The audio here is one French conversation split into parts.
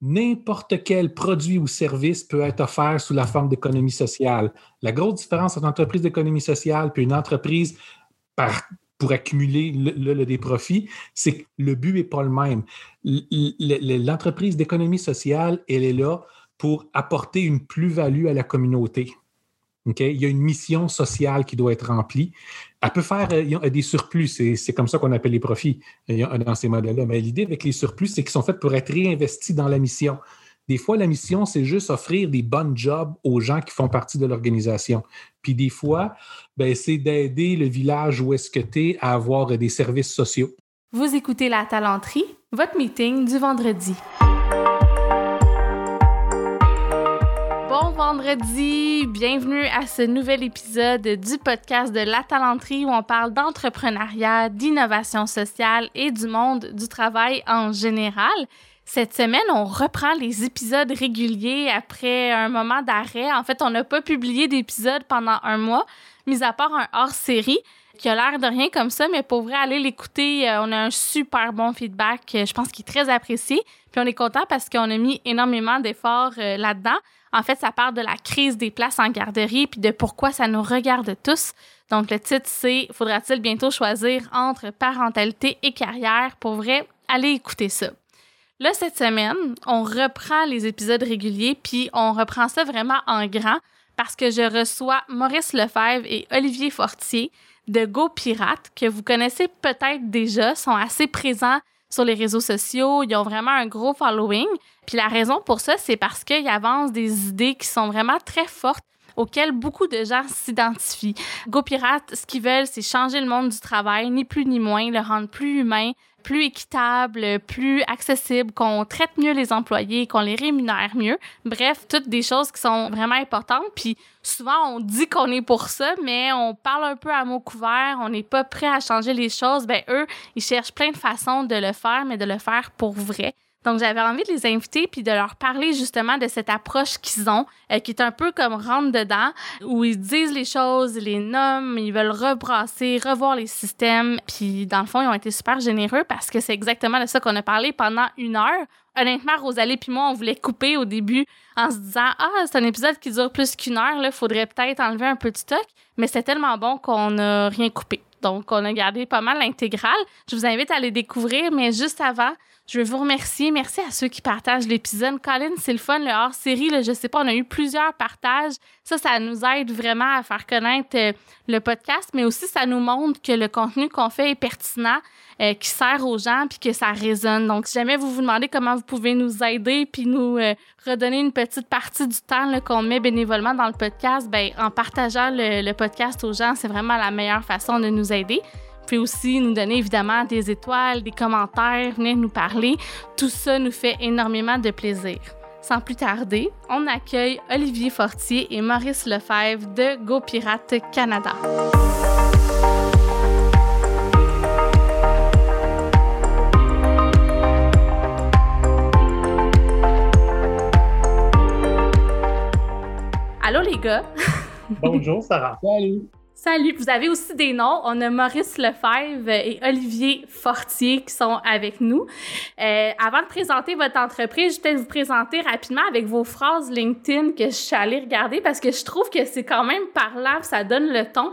n'importe quel produit ou service peut être offert sous la forme d'économie sociale. La grosse différence entre une entreprise d'économie sociale et une entreprise pour accumuler le, des profits, c'est que le but n'est pas le même. L'entreprise d'économie sociale, elle est là pour apporter une plus-value à la communauté. Il y a une mission sociale qui doit être remplie. Elle peut faire euh, des surplus, c'est comme ça qu'on appelle les profits dans ces modèles-là. Mais l'idée avec les surplus, c'est qu'ils sont faits pour être réinvestis dans la mission. Des fois, la mission, c'est juste offrir des bonnes jobs aux gens qui font partie de l'organisation. Puis des fois, ben, c'est d'aider le village où est-ce que tu es à avoir des services sociaux. Vous écoutez La Talenterie, votre meeting du vendredi. Vendredi, bienvenue à ce nouvel épisode du podcast de La Talenterie où on parle d'entrepreneuriat, d'innovation sociale et du monde du travail en général. Cette semaine, on reprend les épisodes réguliers après un moment d'arrêt. En fait, on n'a pas publié d'épisode pendant un mois, mis à part un hors-série qui a l'air de rien comme ça, mais pour vrai, aller l'écouter, euh, on a un super bon feedback, euh, je pense qu'il est très apprécié. Puis on est content parce qu'on a mis énormément d'efforts euh, là-dedans. En fait, ça parle de la crise des places en garderie puis de pourquoi ça nous regarde tous. Donc le titre c'est Faudra-t-il bientôt choisir entre parentalité et carrière Pour vrai, allez écouter ça. Là, cette semaine, on reprend les épisodes réguliers, puis on reprend ça vraiment en grand parce que je reçois Maurice Lefebvre et Olivier Fortier de Go Pirate, que vous connaissez peut-être déjà, sont assez présents sur les réseaux sociaux, ils ont vraiment un gros following. Puis la raison pour ça, c'est parce qu'ils avancent des idées qui sont vraiment très fortes auxquelles beaucoup de gens s'identifient. GoPirate, ce qu'ils veulent, c'est changer le monde du travail, ni plus ni moins, le rendre plus humain, plus équitable, plus accessible, qu'on traite mieux les employés, qu'on les rémunère mieux. Bref, toutes des choses qui sont vraiment importantes. Puis souvent, on dit qu'on est pour ça, mais on parle un peu à mots couverts, on n'est pas prêt à changer les choses. Ben eux, ils cherchent plein de façons de le faire, mais de le faire pour vrai. Donc, j'avais envie de les inviter puis de leur parler justement de cette approche qu'ils ont, euh, qui est un peu comme rentre dedans, où ils disent les choses, ils les nomment, ils veulent rebrasser, revoir les systèmes. Puis, dans le fond, ils ont été super généreux parce que c'est exactement de ça qu'on a parlé pendant une heure. Honnêtement, Rosalie puis moi, on voulait couper au début en se disant Ah, c'est un épisode qui dure plus qu'une heure, là, faudrait peut-être enlever un peu de stock. Mais c'est tellement bon qu'on n'a rien coupé. Donc, on a gardé pas mal l'intégrale. Je vous invite à les découvrir, mais juste avant, je veux vous remercier. Merci à ceux qui partagent l'épisode. Colin, c'est le fun, le hors-série. Je sais pas, on a eu plusieurs partages. Ça, ça nous aide vraiment à faire connaître euh, le podcast, mais aussi ça nous montre que le contenu qu'on fait est pertinent, euh, qui sert aux gens, puis que ça résonne. Donc, si jamais vous vous demandez comment vous pouvez nous aider, puis nous euh, redonner une petite partie du temps qu'on met bénévolement dans le podcast, ben en partageant le, le podcast aux gens, c'est vraiment la meilleure façon de nous aider pouvez aussi nous donner évidemment des étoiles, des commentaires, venir nous parler. Tout ça nous fait énormément de plaisir. Sans plus tarder, on accueille Olivier Fortier et Maurice Lefebvre de Go Pirate Canada. Allô les gars! Bonjour Sarah! Salut! Salut, vous avez aussi des noms. On a Maurice Lefebvre et Olivier Fortier qui sont avec nous. Euh, avant de présenter votre entreprise, je vais vous présenter rapidement avec vos phrases LinkedIn que je suis allée regarder parce que je trouve que c'est quand même parlant, ça donne le ton.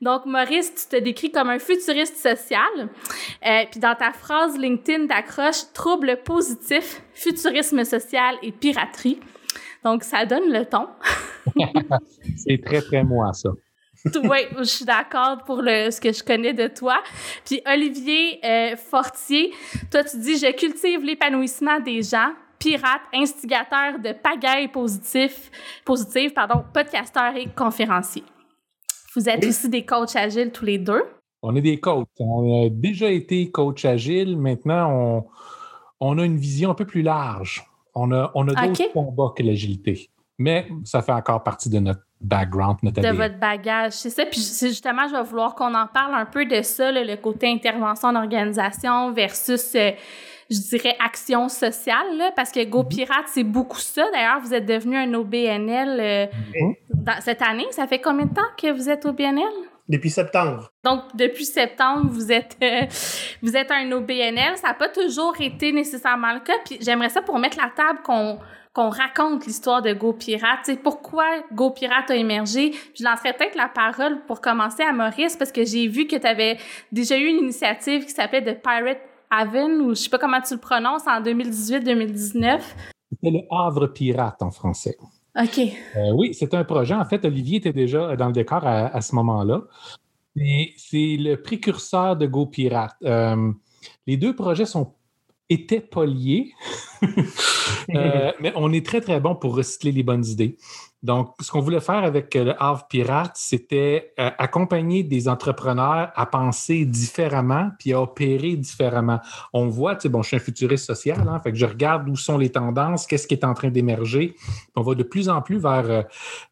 Donc, Maurice, tu te décris comme un futuriste social. Euh, puis dans ta phrase LinkedIn d'accroche, trouble positif, futurisme social et piraterie. Donc, ça donne le ton. c'est très, très moi, ça oui, je suis d'accord pour le, ce que je connais de toi. Puis Olivier euh, Fortier, toi tu dis je cultive l'épanouissement des gens, pirate, instigateur de pagaille positif, positive, pardon, podcasteur et conférencier. Vous êtes aussi des coachs agiles tous les deux. On est des coachs. On a déjà été coach agile. Maintenant, on, on a une vision un peu plus large. On a, on a d'autres combats que l'agilité. Mais ça fait encore partie de notre background, notre De votre bagage, c'est ça. Puis justement, je vais vouloir qu'on en parle un peu de ça, le côté intervention en organisation versus, euh, je dirais, action sociale, là, parce que Go mhm. Pirate, c'est beaucoup ça. D'ailleurs, vous êtes devenu un OBNL euh, mhm. cette année. Ça fait combien de temps que vous êtes au BNL? depuis septembre. Donc, depuis septembre, vous êtes, euh, vous êtes un OBNL. Ça n'a pas toujours été nécessairement le cas. Puis j'aimerais ça pour mettre la table qu'on qu'on raconte l'histoire de Go Pirate. pourquoi Go Pirate a émergé? Je lancerais peut-être la parole pour commencer à Maurice parce que j'ai vu que tu avais déjà eu une initiative qui s'appelait The Pirate Haven, ou je sais pas comment tu le prononces, en 2018-2019. C'était le Havre Pirate en français. OK. Euh, oui, c'est un projet. En fait, Olivier était déjà dans le décor à, ce moment-là. C'est le précurseur de Go Pirate. Euh, les deux projets sont étaient pas liés, euh, mais on est très, très bon pour recycler les bonnes idées. Donc, ce qu'on voulait faire avec euh, le Havre Pirate, c'était euh, accompagner des entrepreneurs à penser différemment puis à opérer différemment. On voit, tu sais, bon, je suis un futuriste social, hein, fait que je regarde où sont les tendances, qu'est-ce qui est en train d'émerger. On va de plus en plus vers, euh,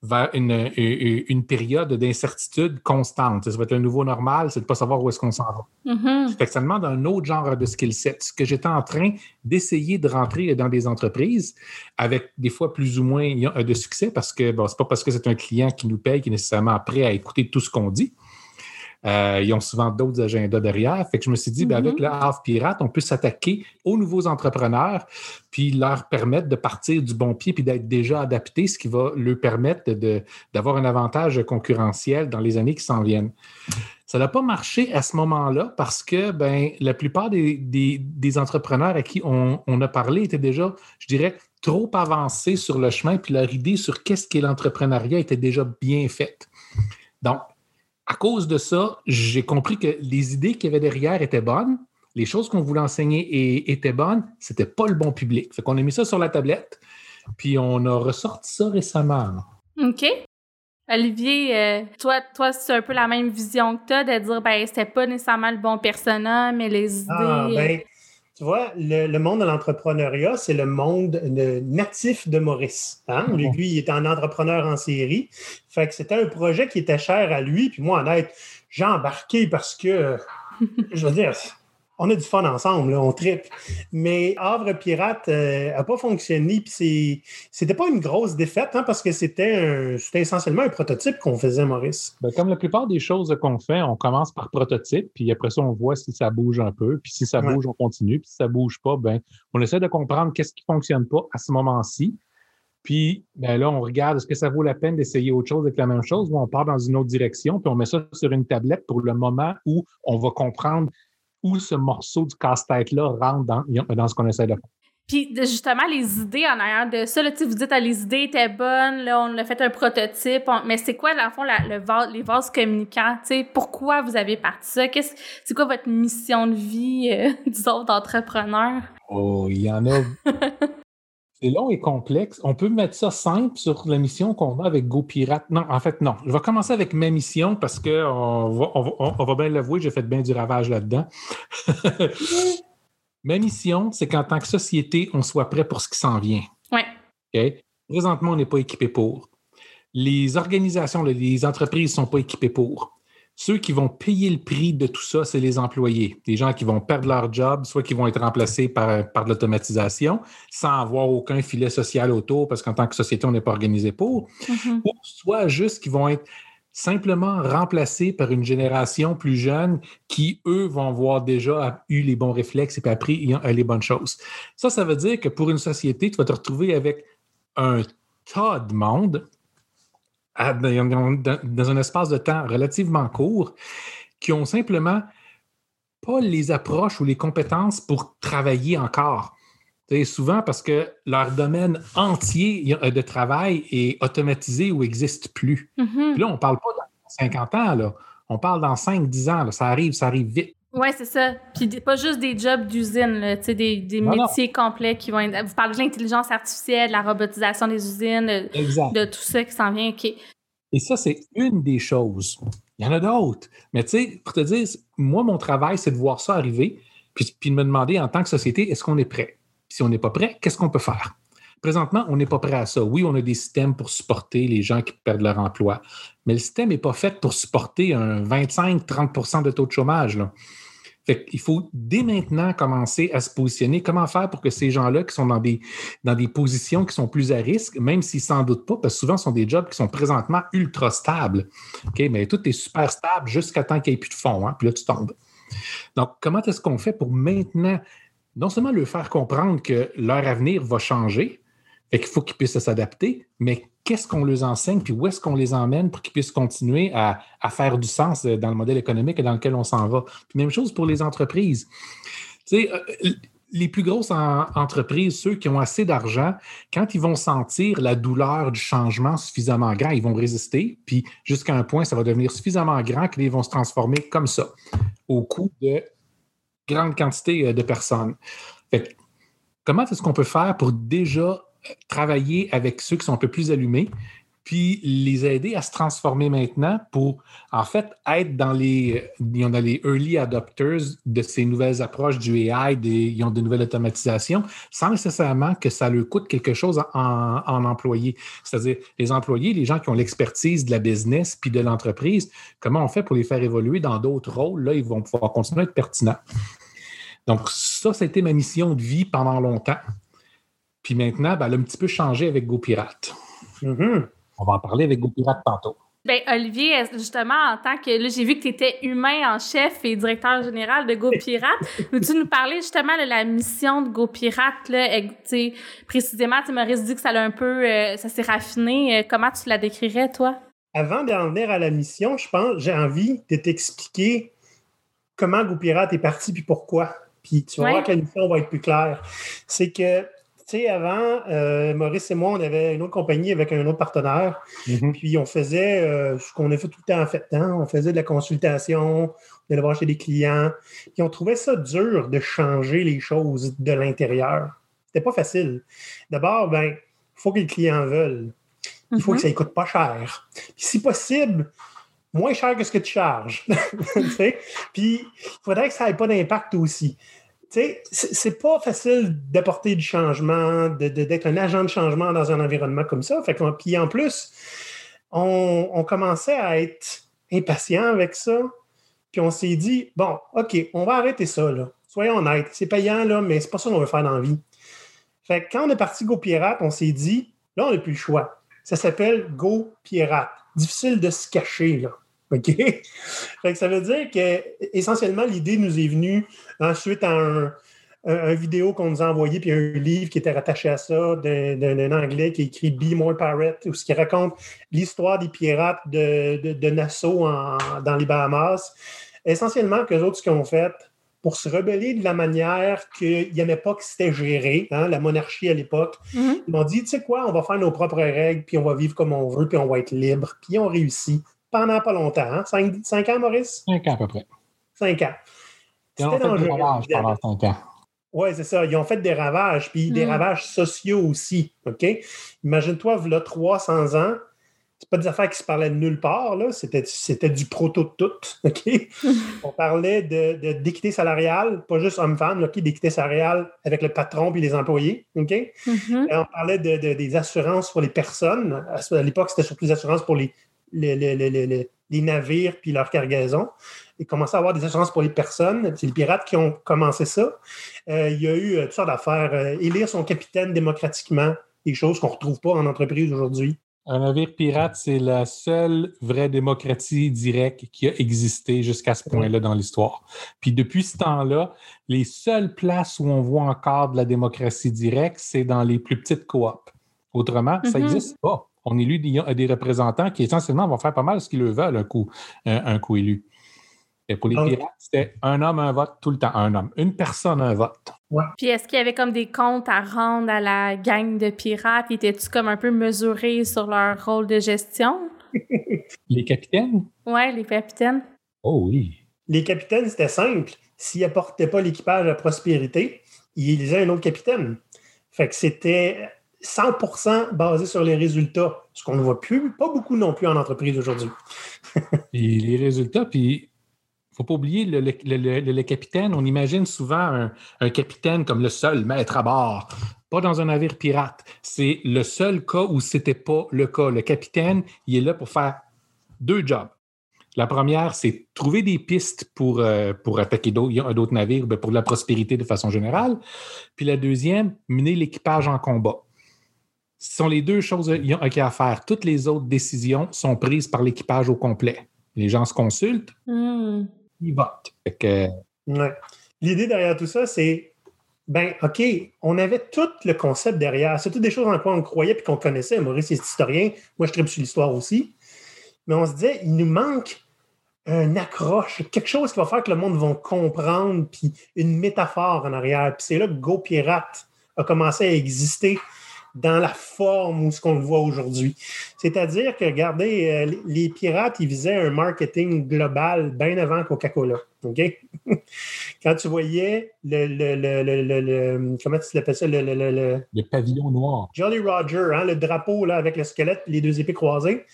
vers une, une, période d'incertitude constante. Ça va être le nouveau normal, c'est de ne pas savoir où est-ce qu'on s'en va. Mm-hmm. Fait que ça demande un autre genre de skill set. Ce que j'étais en train d'essayer de rentrer dans des entreprises avec des fois plus ou moins de succès parce que bon, c'est pas parce que c'est un client qui nous paye qui est nécessairement prêt à écouter tout ce qu'on dit. Euh, ils ont souvent d'autres agendas derrière. Fait que je me suis dit, ben, avec mm-hmm. le Half Pirate, on peut s'attaquer aux nouveaux entrepreneurs, puis leur permettre de partir du bon pied, puis d'être déjà adaptés, ce qui va leur permettre d'avoir un avantage concurrentiel dans les années qui s'en viennent. Ça n'a pas marché à ce moment-là parce que ben, la plupart des, entrepreneurs à qui on, on, a parlé étaient déjà, je dirais, trop avancés sur le chemin, puis leur idée sur qu'est-ce qu'est l'entrepreneuriat était déjà bien faite. Donc, à cause de ça, j'ai compris que les idées qu'il y avait derrière étaient bonnes, les choses qu'on voulait enseigner étaient bonnes, c'était pas le bon public. Fait qu'on a mis ça sur la tablette, puis on a ressorti ça récemment. OK. Olivier, euh, toi, toi c'est un peu la même vision que toi de dire, ben, c'était pas nécessairement le bon persona, mais les ah, idées. Ah, ben, tu vois, le, monde de l'entrepreneuriat, c'est le monde natif de Maurice. Hein? Lui, il était un entrepreneur en série. Fait que c'était un projet qui était cher à lui. Puis moi, honnête, j'ai embarqué parce que, je veux dire, on a du fun ensemble, on tripe. Mais Havre Pirate n'a euh, pas fonctionné, puis c'était pas une grosse défaite, hein, parce que c'était essentiellement un prototype qu'on faisait, Maurice. Ben, comme la plupart des choses qu'on fait, on commence par prototype, puis après ça, on voit si ça bouge un peu, puis si ça bouge, on continue, puis si ça bouge pas, ben, on essaie de comprendre qu'est-ce qui fonctionne pas à ce moment-ci. Puis ben là, on regarde, est-ce que ça vaut la peine d'essayer autre chose avec la même chose ou on part dans une autre direction, puis on met ça sur une tablette pour le moment où on va comprendre où ce morceau du casse-tête-là rentre dans, dans ce qu'on essaie de faire. Puis justement, les idées en arrière de ça, là, vous dites que ah, les idées étaient bonnes, là, on a fait un prototype, mais c'est quoi, dans le fond, le, les vases communicants? Pourquoi vous avez parti ça? C'est quoi votre mission de vie, euh, disons, d'entrepreneur? Oh, il y en a c'est long et complexe. On peut mettre ça simple sur la mission qu'on a avec GoPirate. Non, en fait, non. Je vais commencer avec ma mission parce qu'on va, on va, bien l'avouer, j'ai fait bien du ravage là-dedans. ma mission, c'est qu'en tant que société, on soit prêt pour ce qui s'en vient. Oui. Présentement, on n'est pas équipé pour. Les organisations, les entreprises ne sont pas équipées pour. Ceux qui vont payer le prix de tout ça, c'est les employés. Des gens qui vont perdre leur job, soit qui vont être remplacés par, par de l'automatisation sans avoir aucun filet social autour, parce qu'en tant que société, on n'est pas organisé pour, mm-hmm. ou soit juste qui vont être simplement remplacés par une génération plus jeune qui, eux, vont avoir déjà eu les bons réflexes et puis appris les bonnes choses. Ça, ça veut dire que pour une société, tu vas te retrouver avec un tas de monde dans, un espace de temps relativement court qui ont simplement pas les approches ou les compétences pour travailler encore. souvent parce que leur domaine entier de travail est automatisé ou n'existe plus. Mm-hmm. là, on ne parle pas dans 50 ans, là. on parle dans 5-10 ans. Ça arrive, ça arrive vite. Oui, c'est ça. Puis pas juste des jobs d'usine, des, des métiers complets qui vont être. Vous parlez de l'intelligence artificielle, de la robotisation des usines, de, tout ça qui s'en vient. Et ça, c'est une des choses. Il y en a d'autres. Mais tu sais, pour te dire, moi, mon travail, c'est de voir ça arriver, puis, puis de me demander en tant que société, est-ce qu'on est prêt? Puis si on n'est pas prêt, qu'est-ce qu'on peut faire? Présentement, on n'est pas prêt à ça. Oui, on a des systèmes pour supporter les gens qui perdent leur emploi, mais le système n'est pas fait pour supporter un 25-30% de taux de chômage. Là. Qu'il faut dès maintenant commencer à se positionner. Comment faire pour que ces gens-là qui sont dans des, dans des positions qui sont plus à risque, même s'ils s'en doutent pas, parce que souvent, ce sont des jobs qui sont présentement ultra stables. OK, mais tout est super stable jusqu'à temps qu'il n'y ait plus de fonds, hein, puis là, tu tombes. Donc, comment est-ce qu'on fait pour maintenant, non seulement leur faire comprendre que leur avenir va changer, et qu'il faut qu'ils puissent s'adapter, mais qu'est-ce qu'on leur enseigne, puis où est-ce qu'on les emmène pour qu'ils puissent continuer à, faire du sens dans le modèle économique dans lequel on s'en va? Même chose pour les entreprises. Tu sais, euh, les plus grosses entreprises, ceux qui ont assez d'argent, quand ils vont sentir la douleur du changement suffisamment grand, ils vont résister, puis jusqu'à un point, ça va devenir suffisamment grand qu'ils vont se transformer comme ça, au coût de grande quantité euh, de personnes. Fait comment est-ce qu'on peut faire pour déjà travailler avec ceux qui sont un peu plus allumés, puis les aider à se transformer maintenant pour, en fait, être dans les, les early adopters de ces nouvelles approches du AI, ils ont de nouvelles automatisations, sans nécessairement que ça leur coûte quelque chose en, en employés. C'est-à-dire, les employés, les gens qui ont l'expertise de la business puis de l'entreprise, comment on fait pour les faire évoluer dans d'autres rôles? Là, ils vont pouvoir continuer à être pertinents. Donc, ça, ça a été ma mission de vie pendant longtemps. Puis maintenant, ben, elle a un petit peu changé avec GoPirate. Mm-hmm. On va en parler avec GoPirate tantôt. Bien, Olivier, justement, en tant que. Là, j'ai vu que tu étais humain en chef et directeur général de GoPirate. Veux-tu nous parler justement de la mission de GoPirate? Là, précisément, tu Maurice dit que ça a un peu. Euh, ça s'est raffiné. Euh, comment tu la décrirais, toi? Avant d'en venir à la mission, je pense, j'ai envie de t'expliquer comment GoPirate est parti puis pourquoi. Puis tu vas voir que la mission va être plus claire. C'est que sais, avant, euh, Maurice et moi, on avait une autre compagnie avec un autre partenaire. Mm-hmm. Puis on faisait euh, ce qu'on a fait tout le temps en fait. Hein. On faisait de la consultation, on allait voir chez des clients. Puis on trouvait ça dur de changer les choses de l'intérieur. C'était pas facile. D'abord, ben, il faut que les clients veulent. Il faut que mm-hmm. ça ne coûte pas cher. Puis si possible, moins cher que ce que tu charges. Puis il faudrait que ça n'ait pas d'impact aussi c'est pas facile d'apporter du changement, d'être un agent de changement dans un environnement comme ça. Puis en plus, on, commençait à être impatient avec ça. Puis on s'est dit, bon, OK, on va arrêter ça, là. Soyons honnêtes. C'est payant, là, mais c'est pas ça qu'on veut faire dans la vie. Fait que quand on est parti Go Pirate, on s'est dit, là, on n'a plus le choix. Ça s'appelle Go Pirate. Difficile de se cacher, là. OK? ça veut dire que essentiellement, l'idée nous est venue ensuite à un, vidéo qu'on nous a envoyé, puis un livre qui était rattaché à ça, d'un Anglais qui écrit Be More Pirate, où ce qui raconte l'histoire des pirates de, Nassau dans les Bahamas. Essentiellement, que autres, ce qu'ils ont fait, pour se rebeller de la manière qu'il n'y avait pas que c'était géré, hein, la monarchie à l'époque. Mm-hmm. Ils m'ont dit, tu sais quoi, on va faire nos propres règles, puis on va vivre comme on veut, puis on va être libre. Puis ils ont réussi pendant pas longtemps. Hein? Cinq, ans, Maurice? Cinq ans à peu près. Cinq ans. Ils ont fait des ravages pendant cinq ans. Oui, c'est ça. Ils ont fait des ravages, puis des mm. ravages sociaux aussi. OK? Imagine-toi, là, 300 ans, c'est pas des affaires qui se parlaient de nulle part, là. C'était, c'était du proto de tout. OK? On parlait de, d'équité salariale, pas juste homme-femme, OK? D'équité salariale avec le patron puis les employés. OK? Mm-hmm. on parlait de, des assurances pour les personnes. À l'époque, c'était surtout des assurances pour les, les, navires puis leur cargaison. Ils commençaient à avoir des assurances pour les personnes. C'est les pirates qui ont commencé ça. Euh, il y a eu euh, toutes sortes d'affaires. Euh, élire son capitaine démocratiquement, des choses qu'on ne retrouve pas en entreprise aujourd'hui. Un navire pirate, c'est la seule vraie démocratie directe qui a existé jusqu'à ce point-là dans l'histoire. Puis depuis ce temps-là, les seules places où on voit encore de la démocratie directe, c'est dans les plus petites coops. Autrement, ça n'existe mm-hmm. pas on élu des, représentants qui essentiellement vont faire pas mal ce qu'ils veulent un coup, un, coup élu. Et pour les pirates, c'était un homme, un vote tout le temps. Un homme. Une personne, un vote. Puis est-ce qu'il y avait comme des comptes à rendre à la gang de pirates? Étaient-tu comme un peu mesurés sur leur rôle de gestion? les capitaines? Oui, les capitaines. Oh oui. Les capitaines, c'était simple. S'ils n'apportaient pas l'équipage à prospérité, ils élisaient un autre capitaine. Fait que c'était 100% basé sur les résultats, ce qu'on ne voit plus, pas beaucoup non plus en entreprise aujourd'hui. les résultats, puis il ne faut pas oublier le, capitaine. On imagine souvent un, capitaine comme le seul maître à bord, pas dans un navire pirate. C'est le seul cas où ce n'était pas le cas. Le capitaine, il est là pour faire deux jobs. La première, c'est trouver des pistes pour, euh, pour attaquer d'autres navires, ben, pour la prospérité de façon générale. Puis la deuxième, mener l'équipage en combat. Ce sont les deux choses qu'il y a à faire. Toutes les autres décisions sont prises par l'équipage au complet. Les gens se consultent, hmm. ils votent. L'idée derrière tout ça, c'est ben, OK, on avait tout le concept derrière. C'est toutes des choses en quoi on croyait et qu'on connaissait. Maurice est historien. Moi, je tripe sur l'histoire aussi. Mais on se disait, il nous manque un accroche, quelque chose qui va faire que le monde va comprendre, puis une métaphore en arrière. Puis c'est là que Go Pirate a commencé à exister dans la forme où ce qu'on le voit aujourd'hui. C'est-à-dire que, regardez, euh, les pirates, ils visaient un marketing global bien avant Coca-Cola. OK? Quand tu voyais le, le, le, le comment tu l'appelles ça? Le, pavillon noir. Jolly Roger, hein, le drapeau là, avec le squelette et les deux épées croisées,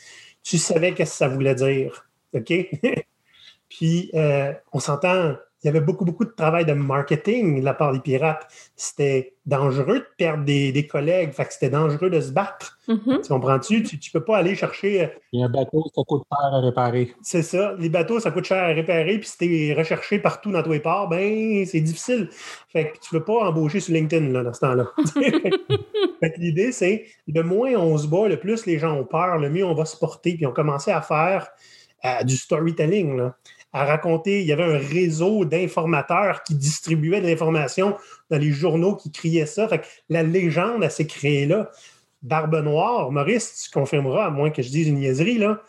tu savais qu'est-ce que ça voulait dire. OK? Puis, euh, on s'entend, y avait beaucoup, beaucoup de travail de marketing de la part des pirates. C'était dangereux de perdre des, collègues, fait que c'était dangereux de se battre. Mm-hmm. Tu comprends-tu? Tu ne peux pas aller chercher. Euh, Et un bateau, ça coûte cher à réparer. C'est ça. Les bateaux, ça coûte cher à réparer, puis si tu es recherché partout dans tous les ports, ben c'est difficile. Fait que tu ne peux pas embaucher sur LinkedIn là, dans ce temps-là. fait que l'idée, c'est le moins on se bat, le plus les gens ont peur, le mieux on va se porter. Puis on commençait à faire euh, du storytelling. Là à raconter. Il y avait un réseau d'informateurs qui distribuaient de l'information dans les journaux qui criaient ça. Fait que la légende, elle s'est créée là. Barbe Noire, Maurice, tu confirmeras, à moins que je dise une niaiserie, là.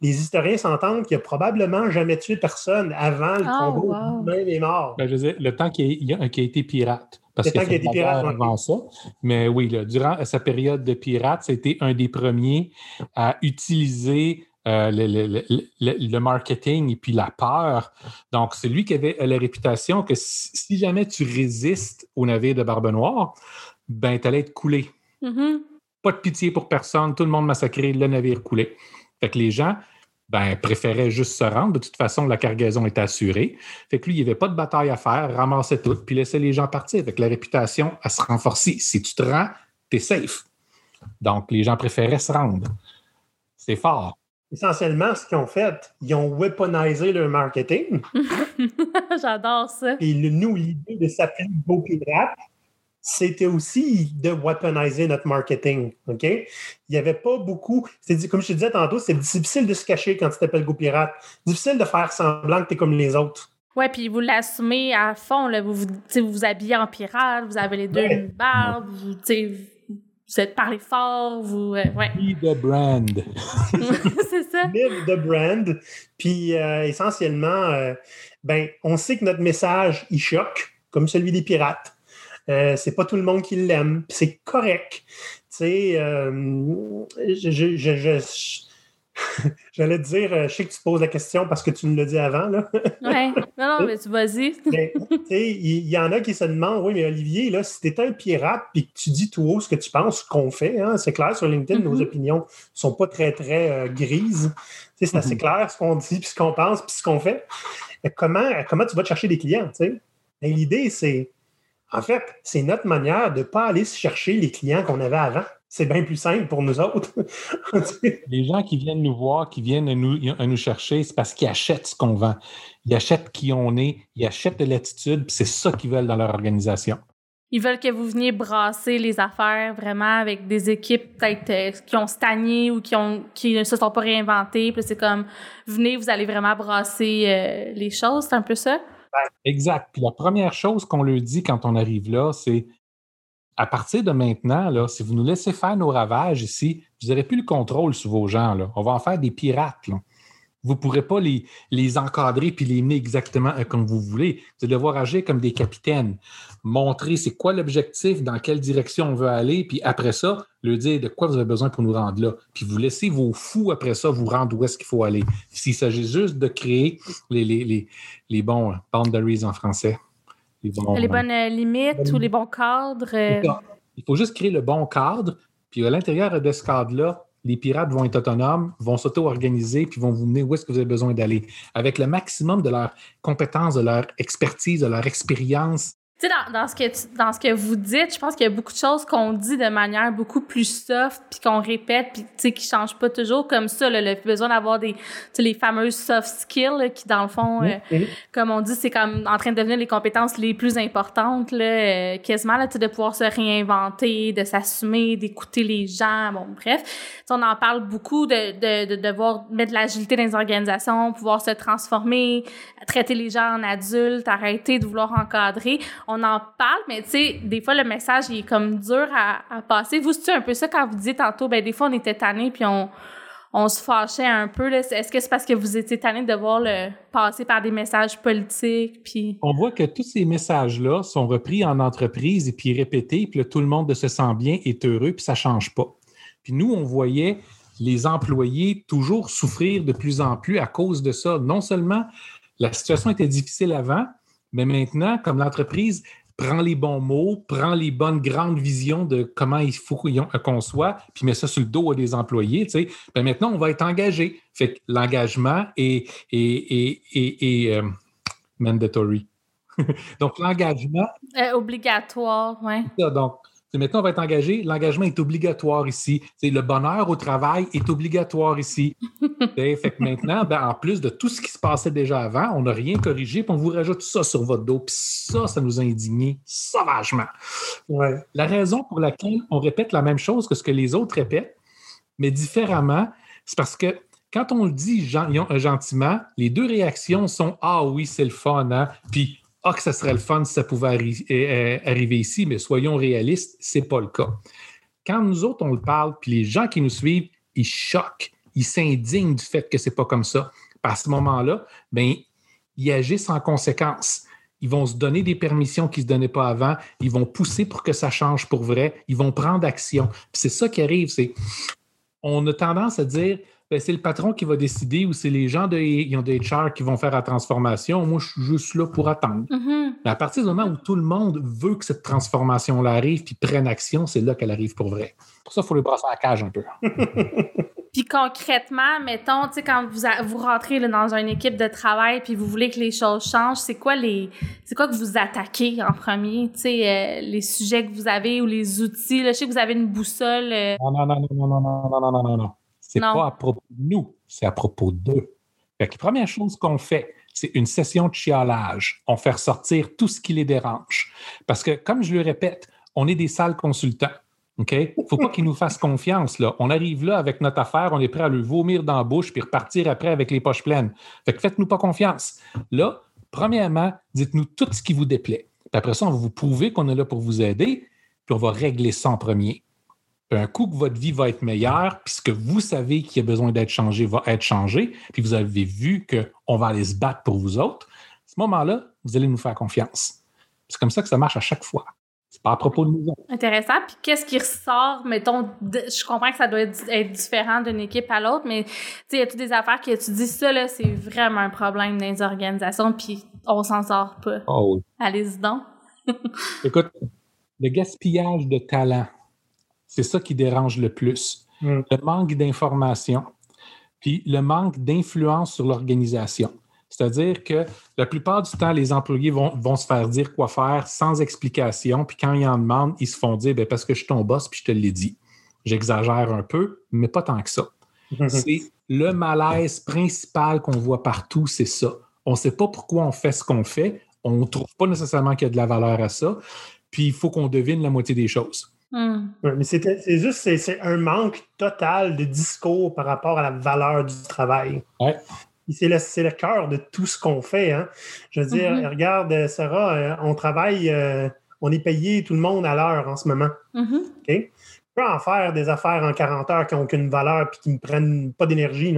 Les historiens s'entendent qu'il a probablement jamais tué personne avant le oh, combat même est mort. Ben, je veux le temps qu'il a, été pirate. Parce le temps qu'il a été pirate. Avant ça. Mais oui, durant sa période de pirate, c'était un des premiers à utiliser euh, le, marketing et puis la peur. Donc, c'est lui qui avait la réputation que si, jamais tu résistes au navire de Barbe Noire, ben, tu allais être coulé. Mm-hmm. Pas de pitié pour personne, tout le monde massacré, le navire coulé. Fait que les gens ben, préféraient juste se rendre. De toute façon, la cargaison était assurée. Fait que lui, il n'y avait pas de bataille à faire, ramassait tout, puis laissait les gens partir. Avec la réputation à se renforcer. Si tu te rends, tu es safe. Donc, les gens préféraient se rendre. C'est fort essentiellement, ce qu'ils ont fait, ils ont weaponisé leur marketing. J'adore ça. Et nous, l'idée de s'appeler Beau Pirate, c'était aussi de weaponiser notre marketing. OK? Il n'y avait pas beaucoup. Comme je te disais tantôt, c'est difficile de se cacher quand tu t'appelles Go Pirate. Difficile de faire semblant que tu es comme les autres. Ouais, puis vous l'assumez à fond. Là. Vous, vous, vous, habillez en pirate, vous avez les deux barbes, vous, vous êtes parlé fort, vous. Euh, ouais. the brand. c'est ça. Live the brand. Puis euh, essentiellement, euh, ben, on sait que notre message, il choque, comme celui des pirates. c'est pas tout le monde qui l'aime. C'est correct. Tu sais, je, je, je, J'allais te dire, euh, je sais que tu poses la question parce que tu me l'as dit avant. Là. oui, non, non, mais tu vas-y. Il y, en a qui se demandent, oui, mais Olivier, là, si tu es un pirate et que tu dis tout haut ce que tu penses qu'on fait, hein, c'est clair, sur LinkedIn, nos mm-hmm. opinions ne sont pas très, très euh, grises. C'est assez mm-hmm. clair ce qu'on dit, puis ce qu'on pense, puis ce qu'on fait. comment, comment tu vas te chercher des clients? L'idée, c'est, en fait, c'est notre manière de ne pas aller chercher les clients qu'on avait avant c'est bien plus simple pour nous autres. les gens qui viennent nous voir, qui viennent nous, nous chercher, c'est parce qu'ils achètent ce qu'on vend. Ils achètent qui on est, ils achètent de l'attitude, puis c'est ça qu'ils veulent dans leur organisation. Ils veulent que vous veniez brasser les affaires vraiment avec des équipes peut-être euh, qui ont stagné ou qui, ont, qui ne se sont pas réinventées. Puis c'est comme, venez, vous allez vraiment brasser euh, les choses. C'est un peu ça? Exact. Puis la première chose qu'on leur dit quand on arrive là, c'est à partir de maintenant, si vous nous laissez faire nos ravages ici, vous n'aurez plus le contrôle sur vos gens. On va en faire des pirates. Vous ne pourrez pas les, encadrer puis les mener exactement euh, comme vous voulez. Vous allez devoir agir comme des capitaines. Montrer c'est quoi l'objectif, dans quelle direction on veut aller, puis après ça, leur dire de quoi vous avez besoin pour nous rendre là. Puis vous laissez vos fous après ça vous rendre où est-ce qu'il faut aller. S'il s'agit juste de créer les, bons boundaries en français. Les, bonnes euh, limites ou les bons cadres. Euh? Il faut juste créer le bon cadre, puis à l'intérieur de ce cadre-là, les pirates vont être autonomes, vont s'auto-organiser, puis vont vous mener où est-ce que vous avez besoin d'aller, avec le maximum de leurs compétences, de leur expertise, de leur expérience Tu sais, dans, dans, ce que tu- dans ce que vous dites, je pense qu'il y a beaucoup de choses qu'on dit de manière beaucoup plus soft, puis qu'on répète, puis tu sais, qui changent pas toujours comme ça. là, le besoin d'avoir des, tu sais, les fameuses soft skills, là, qui dans le fond, euh, comme on dit, c'est comme en train de devenir les compétences les plus importantes, là, euh, quasiment, là, tu sais, de pouvoir se réinventer, de s'assumer, d'écouter les gens, bon, bref. On en parle beaucoup de, de, de devoir mettre de l'agilité dans les organisations, pouvoir se transformer, traiter les gens en adultes, arrêter de vouloir encadrer. On en parle, mais tu sais, des fois, le message, est comme dur à, passer. Vous, c'est un peu ça quand vous disiez tantôt, ben, des fois, on était tannés, puis on, se fâchait un peu. Est-ce que c'est parce que vous étiez tannés de devoir le passer par des messages politiques. On voit que tous ces messages-là sont repris en entreprise et puis répétés, puis tout le monde se sent bien, est heureux, puis ça ne change pas. Puis nous, on voyait les employés toujours souffrir de plus en plus à cause de ça. Non seulement la situation était difficile avant, mais maintenant, comme l'entreprise prend les bons mots, prend les bonnes grandes visions de comment il faut qu'on soit, puis met ça sur le dos des employés, tu sais, ben maintenant, on va être engagé. Fait que l'engagement est, est, est, est- est, euh, mandatory. Donc, l'engagement, Euh, obligatoire, ça, donc, maintenant, on va être engagé. L'engagement est obligatoire ici. Le bonheur au travail est obligatoire ici. Fait que maintenant, ben, en plus de tout ce qui se passait déjà avant, on n'a rien corrigé, puis on vous rajoute ça sur votre dos. Puis ça, ça nous a indignés sauvagement. Ouais. La raison pour laquelle on répète la même chose que ce que les autres répètent, mais différemment, c'est parce que quand on le dit gen- gentiment, les deux réactions sont Ah oui, c'est le fun, hein? Puis Ah, que ça serait le fun si ça pouvait euh, euh, arriver ici, mais soyons réalistes, c'est pas le cas. Quand nous autres, on le parle, puis les gens qui nous suivent, ils choquent, ils s'indignent du fait que c'est pas comme ça. À ce moment-là, ben, ils agissent en conséquence. Ils vont se donner des permissions qu'ils ne se donnaient pas avant. Ils vont pousser pour que ça change pour vrai. Ils vont prendre action. C'est ça qui arrive. C'est on a tendance à dire c'est le patron qui va décider ou c'est les gens de, ils ont des HR qui vont faire la transformation. Moi, je suis juste là pour attendre. Mhm. Mais à partir du moment où tout le monde veut que cette transformation-là arrive puis prenne action, c'est là qu'elle arrive pour vrai. Pour ça, il faut le brasser à la cage un peu. Puis concrètement, mettons, tu sais, quand vous, a- vous rentrez là, dans une équipe de travail puis vous voulez que les choses changent, c'est quoi les c'est quoi que vous attaquez en premier? Tu sais, euh, les sujets que vous avez ou les outils. Là, je sais que vous avez une boussole. euh, non, non, non, non, non, non, non, non, non, non. C'est pas à propos de nous, c'est à propos d'eux. Fait que la première chose qu'on fait, c'est une session de chialage. On fait ressortir tout ce qui les dérange. Parce que, comme je le répète, on est des sales consultants. OK? faut pas qu'ils nous fassent confiance. Là. On arrive là avec notre affaire, on est prêt à le vomir dans la bouche puis repartir après avec les poches pleines. Fait que faites-nous pas confiance. Là, premièrement, dites-nous tout ce qui vous déplaît. Puis après ça, on va vous prouver qu'on est là pour vous aider, puis on va régler ça en premier. Un coup que votre vie va être meilleure, puis ce que vous savez qui a besoin d'être changé va être changé, puis vous avez vu qu'on va aller se battre pour vous autres, à ce moment-là, vous allez nous faire confiance. C'est comme ça que ça marche à chaque fois. C'est pas à propos de nous autres. Intéressant. Puis qu'est-ce qui ressort, mettons, de- je comprends que ça doit être, être différent d'une équipe à l'autre, mais il y a toutes des affaires que tu dis, ça, là, c'est vraiment un problème dans les organisations, puis on s'en sort pas. Oh oui. Allez-y donc. Écoute, le gaspillage de talent, c'est ça qui dérange le plus. Mm. Le manque d'information, puis le manque d'influence sur l'organisation. C'est-à-dire que la plupart du temps, les employés vont, vont se faire dire quoi faire sans explication, puis quand ils en demandent, ils se font dire ben, parce que je suis ton boss, puis je te l'ai dit. J'exagère un peu, mais pas tant que ça. C'est le malaise principal qu'on voit partout, c'est ça. On ne sait pas pourquoi on fait ce qu'on fait. On ne trouve pas nécessairement qu'il y a de la valeur à ça. Puis il faut qu'on devine la moitié des choses. Hmm. Ouais, mais c'était- c'est juste un manque total de discours par rapport à la valeur du travail. Ouais. C'est le, cœur de tout ce qu'on fait. hein. Je veux dire, Mhm. regarde, euh, Sarah, euh, on travaille, euh, on est payé tout le monde à l'heure en ce moment. Mhm. OK? On peut en faire des affaires en 40 heures qui n'ont aucune valeur et qui ne prennent pas d'énergie.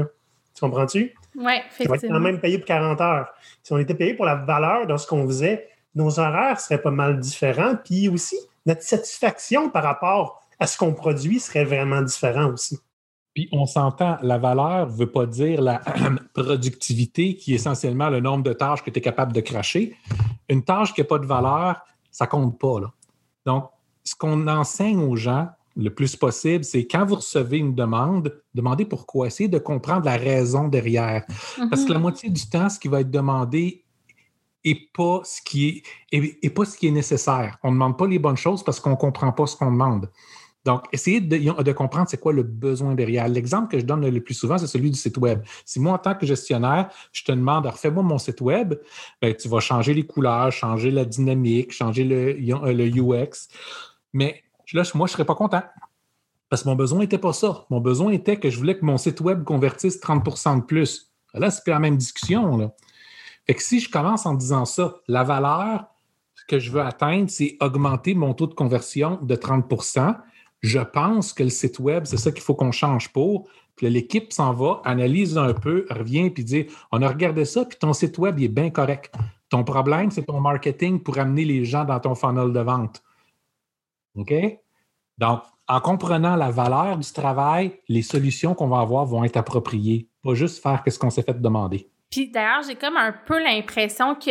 Tu comprends-tu? Ouais, On va être quand effectivement. même payé pour 40 heures. Si on était payé pour la valeur de ce qu'on faisait, nos horaires seraient pas mal différents. Puis aussi, notre satisfaction par rapport à ce qu'on produit serait vraiment différent aussi. Puis on s'entend, la valeur ne veut pas dire la productivité qui est essentiellement le nombre de tâches que tu es capable de cracher. Une tâche qui n'a pas de valeur, ça compte pas. Là. Donc, ce qu'on enseigne aux gens le plus possible, c'est quand vous recevez une demande, demandez pourquoi. Essayez de comprendre la raison derrière. Parce que la Mhm. moitié du temps, ce qui va être demandé et pas ce qui est, et, pas ce qui est nécessaire. On ne demande pas les bonnes choses parce qu'on ne comprend pas ce qu'on demande. Donc, essayez de, comprendre c'est quoi le besoin derrière. L'exemple que je donne le plus souvent, c'est celui du site Web. Si moi, en tant que gestionnaire, je te demande, refais-moi mon site Web, ben, tu vas changer les couleurs, changer la dynamique, changer le, le UX. Mais là, moi, je ne serais pas content. Parce que mon besoin n'était pas ça. Mon besoin était que je voulais que mon site Web convertisse 30% de plus. Là, c'est plus la même discussion. Là. Fait si je commence en disant ça, la valeur que je veux atteindre, c'est augmenter mon taux de conversion de 30% je pense que le site web, c'est ça qu'il faut qu'on change pour. Puis l'équipe s'en va, analyse un peu, revient, puis dit On a regardé ça, puis ton site web, il est bien correct. Ton problème, c'est ton marketing pour amener les gens dans ton funnel de vente. OK? Donc, en comprenant la valeur du travail, les solutions qu'on va avoir vont être appropriées, pas juste faire ce qu'on s'est fait demander. Puis d'ailleurs, j'ai comme un peu l'impression que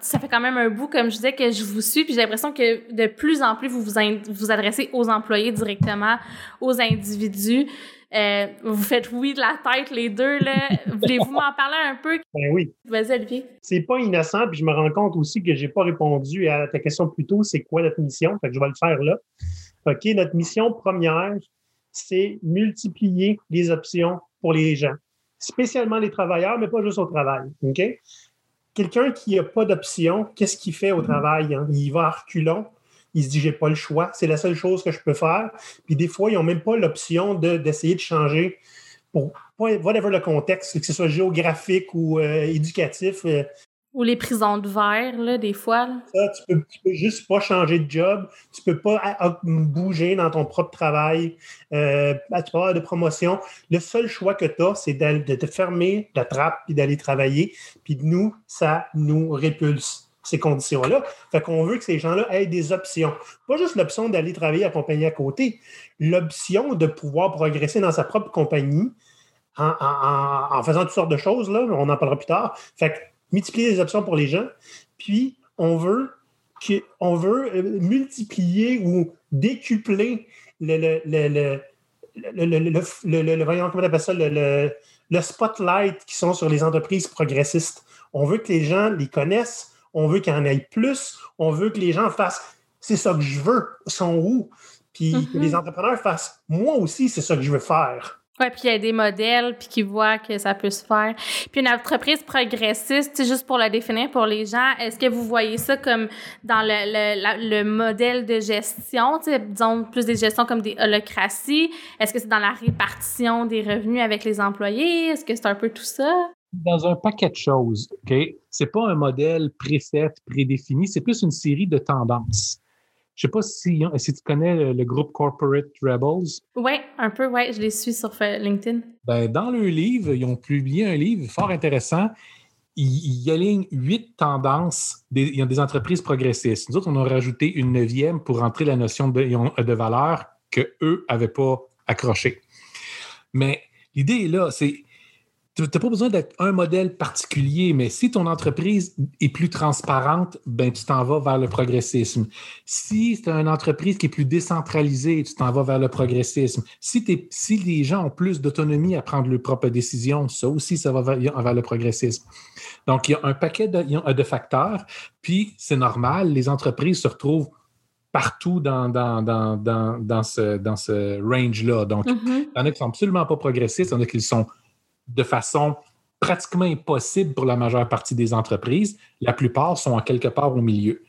ça fait quand même un bout, comme je disais, que je vous suis, puis j'ai l'impression que de plus en plus, vous vous, vous adressez aux employés directement, aux individus. Euh, vous faites oui de la tête, les deux, là. Voulez-vous m'en parler un peu? Ben oui. Vas-y, Olivier. C'est pas innocent, puis je me rends compte aussi que j'ai pas répondu à ta question plus tôt, c'est quoi notre mission? Fait que je vais le faire là. OK, notre mission première, c'est multiplier les options pour les gens spécialement les travailleurs, mais pas juste au travail. Quelqu'un qui n'a pas d'option, qu'est-ce qu'il fait au travail? Hein? Il va à reculons. Il se dit, j'ai pas le choix. C'est la seule chose que je peux faire. Puis des fois, ils n'ont même pas l'option d'essayer de, changer pour whatever le contexte, que ce soit géographique ou euh, éducatif. Euh, ou les prisons de verre, là, des fois. Ça, tu peux, peux juste pas changer de job. Tu peux pas bouger dans ton propre travail. Euh, tu peux avoir de promotion. Le seul choix que tu as, c'est de te fermer la trappe puis d'aller travailler. Puis nous, ça nous répulse ces conditions-là. Fait qu'on veut que ces gens-là aient des options. Pas juste l'option d'aller travailler à compagnie à côté, l'option de pouvoir progresser dans sa propre compagnie en, faisant toutes sortes de choses, là, on en parlera plus tard. Fait multiplier les options pour les gens. Puis, on veut, on veut euh, multiplier ou décupler le, le, le, le, le spotlight qui sont sur les entreprises progressistes. On veut que les gens les connaissent, on veut qu'il y en ait plus, on veut que les gens fassent c'est ça que je veux, sont où? Puis que les mm-hmm. entrepreneurs fassent moi aussi, c'est ça que je veux faire. Oui, puis il y a des modèles, puis qui voient que ça peut se faire. Puis une entreprise progressiste, juste pour la définir pour les gens, est-ce que vous voyez ça comme dans le, le, modèle de gestion, disons plus des gestions comme des holocraties? Est-ce que c'est dans la répartition des revenus avec les employés? Est-ce que c'est un peu tout ça? Dans un paquet de choses, OK? C'est pas un modèle préfet, prédéfini, c'est plus une série de tendances. Je ne sais pas si, si tu connais le, groupe Corporate Rebels. Oui, un peu, oui. Je les suis sur LinkedIn. Ben, dans le livre, ils ont publié un livre fort intéressant. Ils, ils alignent huit tendances des, ils ont des entreprises progressistes. Nous autres, on a rajouté une neuvième pour rentrer la notion de, de valeur qu'eux n'avaient pas accroché. Mais l'idée est là, c'est tu n'as pas besoin d'être un modèle particulier, mais si ton entreprise est plus transparente, ben, tu t'en vas vers le progressisme. Si c'est une entreprise qui est plus décentralisée, tu t'en vas vers le progressisme. Si, si les gens ont plus d'autonomie à prendre leurs propres décisions, ça aussi, ça va vers, le progressisme. Donc, il y a un paquet de, facteurs, puis c'est normal, les entreprises se retrouvent partout dans, dans, ce, dans ce range-là. Donc, mm-hmm. il y en a qui ne sont absolument pas progressistes, il y en a qui sont de façon pratiquement impossible pour la majeure partie des entreprises. La plupart sont en quelque part au milieu.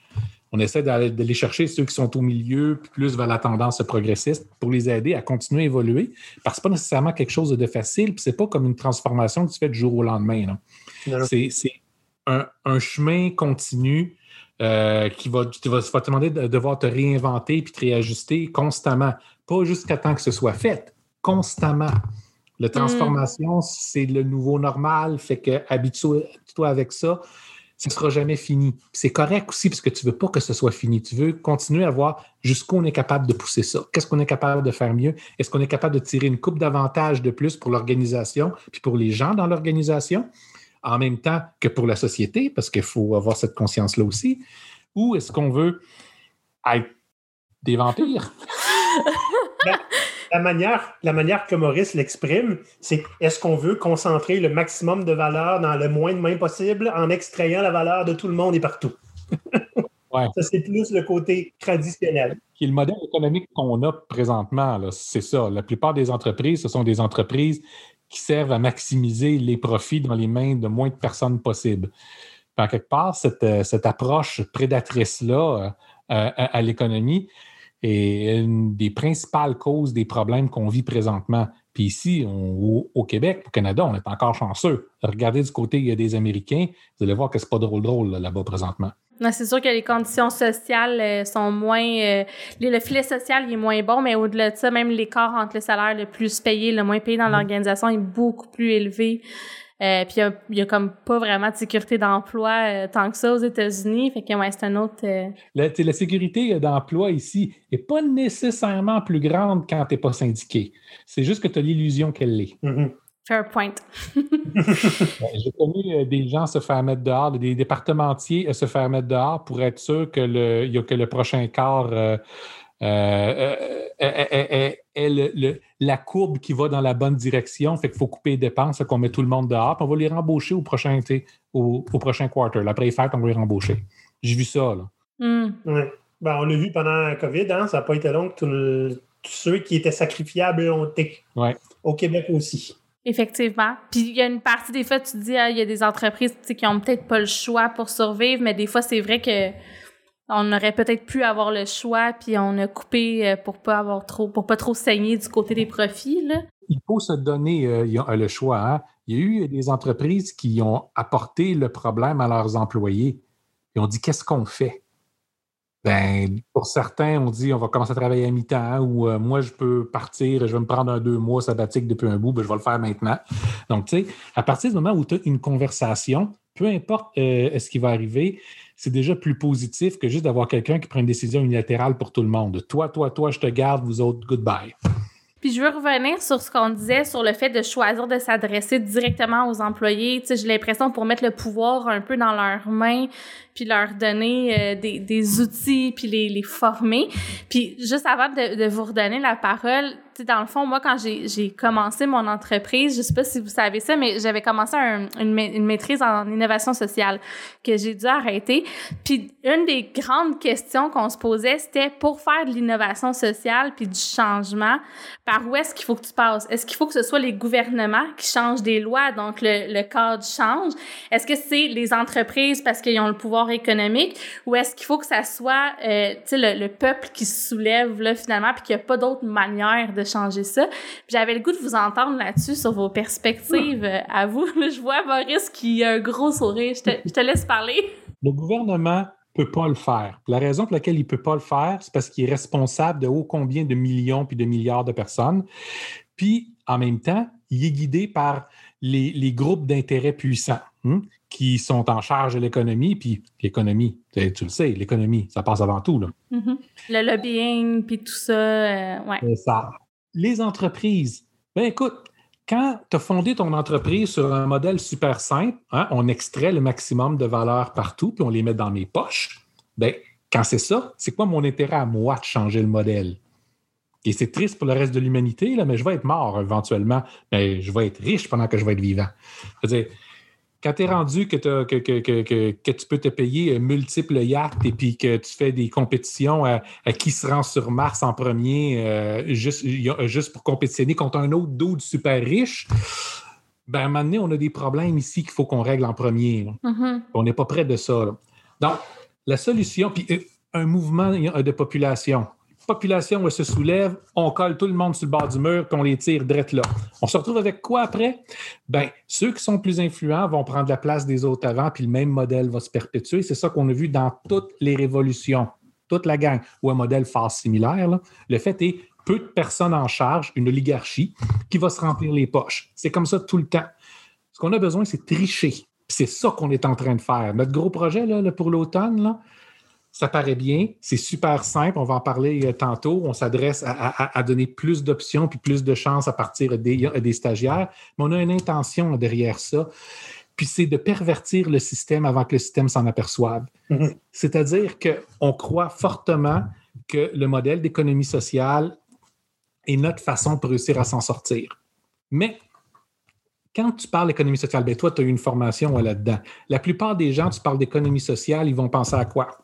On essaie d'aller chercher ceux qui sont au milieu, plus vers la tendance progressiste, pour les aider à continuer à évoluer, parce que ce n'est pas nécessairement quelque chose de facile, puis ce n'est pas comme une transformation que tu fais du jour au lendemain. C'est un, chemin continu euh, qui va, va, te demander de devoir te réinventer puis te réajuster constamment, pas jusqu'à temps que ce soit fait, constamment. La transformation, c'est le nouveau normal, fait que habitue-toi avec ça. Ce ne sera jamais fini. C'est correct aussi parce que tu ne veux pas que ce soit fini. Tu veux continuer à voir jusqu'où on est capable de pousser ça. Qu'est-ce qu'on est capable de faire mieux? Est-ce qu'on est capable de tirer une coupe d'avantages de plus pour l'organisation puis pour les gens dans l'organisation, en même temps que pour la société, parce qu'il faut avoir cette conscience-là aussi? Ou est-ce qu'on veut être des vampires? Ben, La manière, la manière que Maurice l'exprime, c'est est-ce qu'on veut concentrer le maximum de valeur dans le moins de mains possible en extrayant la valeur de tout le monde et partout? Ça, c'est plus le côté traditionnel. Qui est le modèle économique qu'on a présentement, c'est ça. La plupart des entreprises, ce sont des entreprises qui servent à maximiser les profits dans les mains de moins de personnes possible. en quelque part, cette, euh, approche prédatrice-là euh, à, l'économie est une des principales causes des problèmes qu'on vit présentement. Puis ici, au, Québec, au Canada, on est encore chanceux. Regardez du côté il y a des Américains, vous allez voir que c'est pas drôle drôle là-bas présentement. c'est sûr que les conditions sociales euh, sont moins. le filet social est moins bon, mais au-delà de ça, même l'écart entre le salaire le plus payé, le moins payé dans mm-hmm. l'organisation est beaucoup plus élevé. Euh, puis il y, a comme pas vraiment de sécurité d'emploi euh, tant que ça aux États-Unis. Fait que ouais, c'est un autre. Euh, la, la, sécurité d'emploi ici n'est pas nécessairement plus grande quand tu n'es pas syndiqué. C'est juste que tu as l'illusion qu'elle l'est. Mm-hmm. Fair point. J'ai connu des gens se faire mettre dehors, des départementiers se faire mettre dehors pour être sûr que le, que le prochain quart est, le, la courbe qui va dans la bonne direction. Fait qu'il faut couper les dépenses, qu'on met tout le monde dehors, puis on va les rembaucher au prochain, au, au, prochain quarter. Après les fêtes, on va les rembaucher. J'ai vu ça. Là. Hmm. Ben, on l'a vu pendant la COVID, hein? ça n'a pas été long que tous ceux qui étaient sacrifiables ont été. Au Québec aussi. Effectivement. Puis il y a une partie des fois, tu dis, ah, il y a des entreprises qui n'ont peut-être pas le choix pour survivre, mais des fois, c'est vrai que on aurait peut-être pu avoir le choix, puis on a coupé euh, pour pas trop, pour pas trop saigner du côté des profits. Il faut se donner euh, le choix. Hein. Il y a eu des entreprises qui ont apporté le problème à leurs employés. Ils ont dit qu'est-ce qu'on fait? Ben, pour certains, on dit on va commencer à travailler à mi-temps ou euh, moi, je peux partir, je vais me prendre un deux mois sabbatique depuis un bout, ben, je vais le faire maintenant. Donc, tu sais, à partir du moment où tu as une conversation, peu importe ce qui va arriver, c'est déjà plus positif que juste d'avoir quelqu'un qui prend une décision unilatérale pour tout le monde. Toi, toi, toi, je te garde, vous autres, goodbye. Puis je veux revenir sur ce qu'on disait sur le fait de choisir de s'adresser directement aux employés. Tu sais, j'ai l'impression pour mettre le pouvoir un peu dans leurs mains, puis leur donner euh, des, des, outils, puis les, les former. Puis juste avant de, de vous redonner la parole, dans le fond, moi, quand j'ai commencé mon entreprise, je sais pas si vous savez ça, mais j'avais commencé une, une, maîtrise en innovation sociale que j'ai dû arrêter. Puis une des grandes questions qu'on se posait, c'était pour faire de l'innovation sociale puis du changement, par où est-ce qu'il faut que tu passes? Est-ce qu'il faut que ce soit les gouvernements qui changent des lois, donc le, le cadre change? Est-ce que c'est les entreprises parce qu'ils ont le pouvoir économique ou est-ce qu'il faut que ça soit euh, le, le peuple qui se soulève là, finalement puis qu'il n'y a pas d'autre manière de changer ça? J'avais le goût de vous entendre là-dessus sur vos perspectives euh, à vous. Je vois Maurice qui a un gros sourire. Je te, laisse parler. Le gouvernement peut pas le faire. La raison pour laquelle il peut pas le faire, c'est parce qu'il est responsable de haut combien de millions puis de milliards de personnes. Puis, en même temps, il est guidé par les, groupes d'intérêts puissants hein, qui sont en charge de l'économie. Puis l'économie, tu le sais, l'économie, ça passe avant tout. Là. Mm-hmm. Le lobbying, puis tout ça. Euh, ouais. ça les entreprises, ben écoute, quand tu as fondé ton entreprise sur un modèle super simple, hein, on extrait le maximum de valeur partout, puis on les met dans mes poches, ben, quand c'est ça, c'est quoi mon intérêt à moi de changer le modèle? Et c'est triste pour le reste de l'humanité, mais je vais être mort éventuellement, mais je vais être riche pendant que je vais être vivant. Je veux dire, quand tu es rendu que, que, tu peux te payer multiples yachts et puis que tu fais des compétitions à, qui se rend sur Mars en premier euh, juste, juste pour compétitionner contre un autre dude super riche, ben, à un moment donné, on a des problèmes ici qu'il faut qu'on règle en premier. Mm-hmm. On n'est pas près de ça. Donc, la solution, puis euh, un mouvement de population population elle se soulève, on colle tout le monde sur le bord du mur, qu'on les tire direct là. On se retrouve avec quoi après? Ben, ceux qui sont plus influents vont prendre la place des autres avant, puis le même modèle va se perpétuer. C'est ça qu'on a vu dans toutes les révolutions, toute la gang, ou un modèle fort similaire. Le fait est peu de personnes en charge, une oligarchie qui va se remplir les poches. C'est comme ça tout le temps. Ce qu'on a besoin, c'est tricher. C'est ça qu'on est en train de faire. Notre gros projet pour l'automne, ça paraît bien, c'est super simple, on va en parler euh, tantôt. On s'adresse à, donner plus d'options puis plus de chances à partir des, des stagiaires, mais on a une intention derrière ça. Puis c'est de pervertir le système avant que le système s'en aperçoive. Mm-hmm. C'est-à-dire qu'on croit fortement que le modèle d'économie sociale est notre façon pour réussir à s'en sortir. Mais quand tu parles d'économie sociale, ben toi, tu as eu une formation là-dedans. La plupart des gens, tu parles d'économie sociale, ils vont penser à quoi?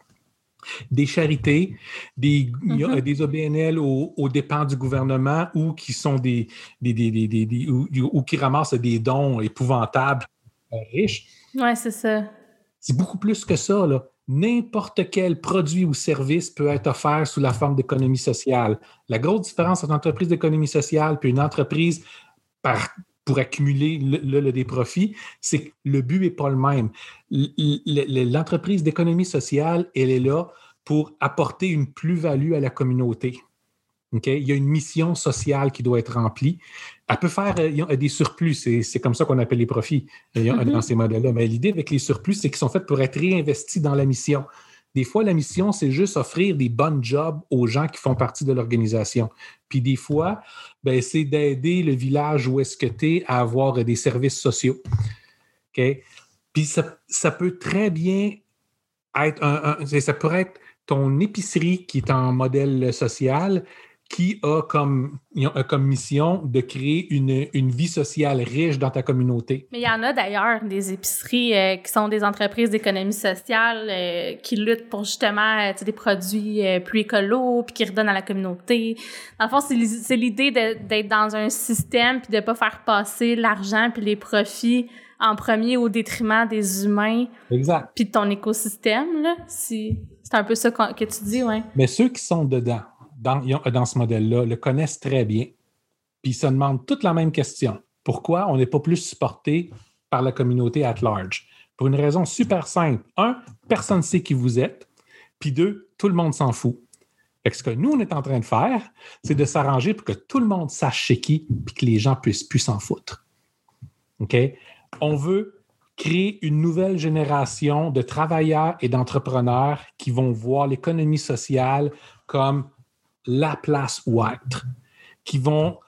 Des charités, des, mm-hmm. des OBNL aux, dépens du gouvernement ou qui sont des, des, ou, qui ramassent des dons épouvantables riches. Oui, c'est ça. C'est beaucoup plus que ça. N'importe quel produit ou service peut être offert sous la forme d'économie sociale. La grosse différence entre une entreprise d'économie sociale et une entreprise par pour accumuler le, des profits, c'est que le but n'est pas le même. L'entreprise d'économie sociale, elle est là pour apporter une plus-value à la communauté. Il y a une mission sociale qui doit être remplie. Elle peut faire euh, des surplus, c'est comme ça qu'on appelle les profits mm-hmm. dans ces modèles-là. Mais l'idée avec les surplus, c'est qu'ils sont faits pour être réinvestis dans la mission. Des fois, la mission, c'est juste offrir des bonnes jobs aux gens qui font partie de l'organisation. Puis des fois, ben, c'est d'aider le village où est-ce que tu es à avoir des services sociaux. Puis ça, peut très bien être un, ça pourrait être ton épicerie qui est en modèle social, qui a comme, comme mission de créer une, une, vie sociale riche dans ta communauté. Mais il y en a d'ailleurs des épiceries euh, qui sont des entreprises d'économie sociale euh, qui luttent pour justement euh, des produits plus écolos puis qui redonnent à la communauté. Dans le fond, c'est l'idée d'être dans un système puis de pas faire passer l'argent puis les profits en premier au détriment des humains. Exact. Puis de ton écosystème, là. C'est un peu ça que tu dis, ouais. Mais ceux qui sont dedans, dans, ce modèle-là le connaissent très bien, puis ils se demandent toute la même question. Pourquoi on n'est pas plus supporté par la communauté at large? Pour une raison super simple. Un, personne ne sait qui vous êtes. Puis deux, tout le monde s'en fout. ce que nous, on est en train de faire, c'est de s'arranger pour que tout le monde sache chez qui, puis que les gens puissent plus s'en foutre. OK? On veut créer une nouvelle génération de travailleurs et d'entrepreneurs qui vont voir l'économie sociale comme la place où être, qui vont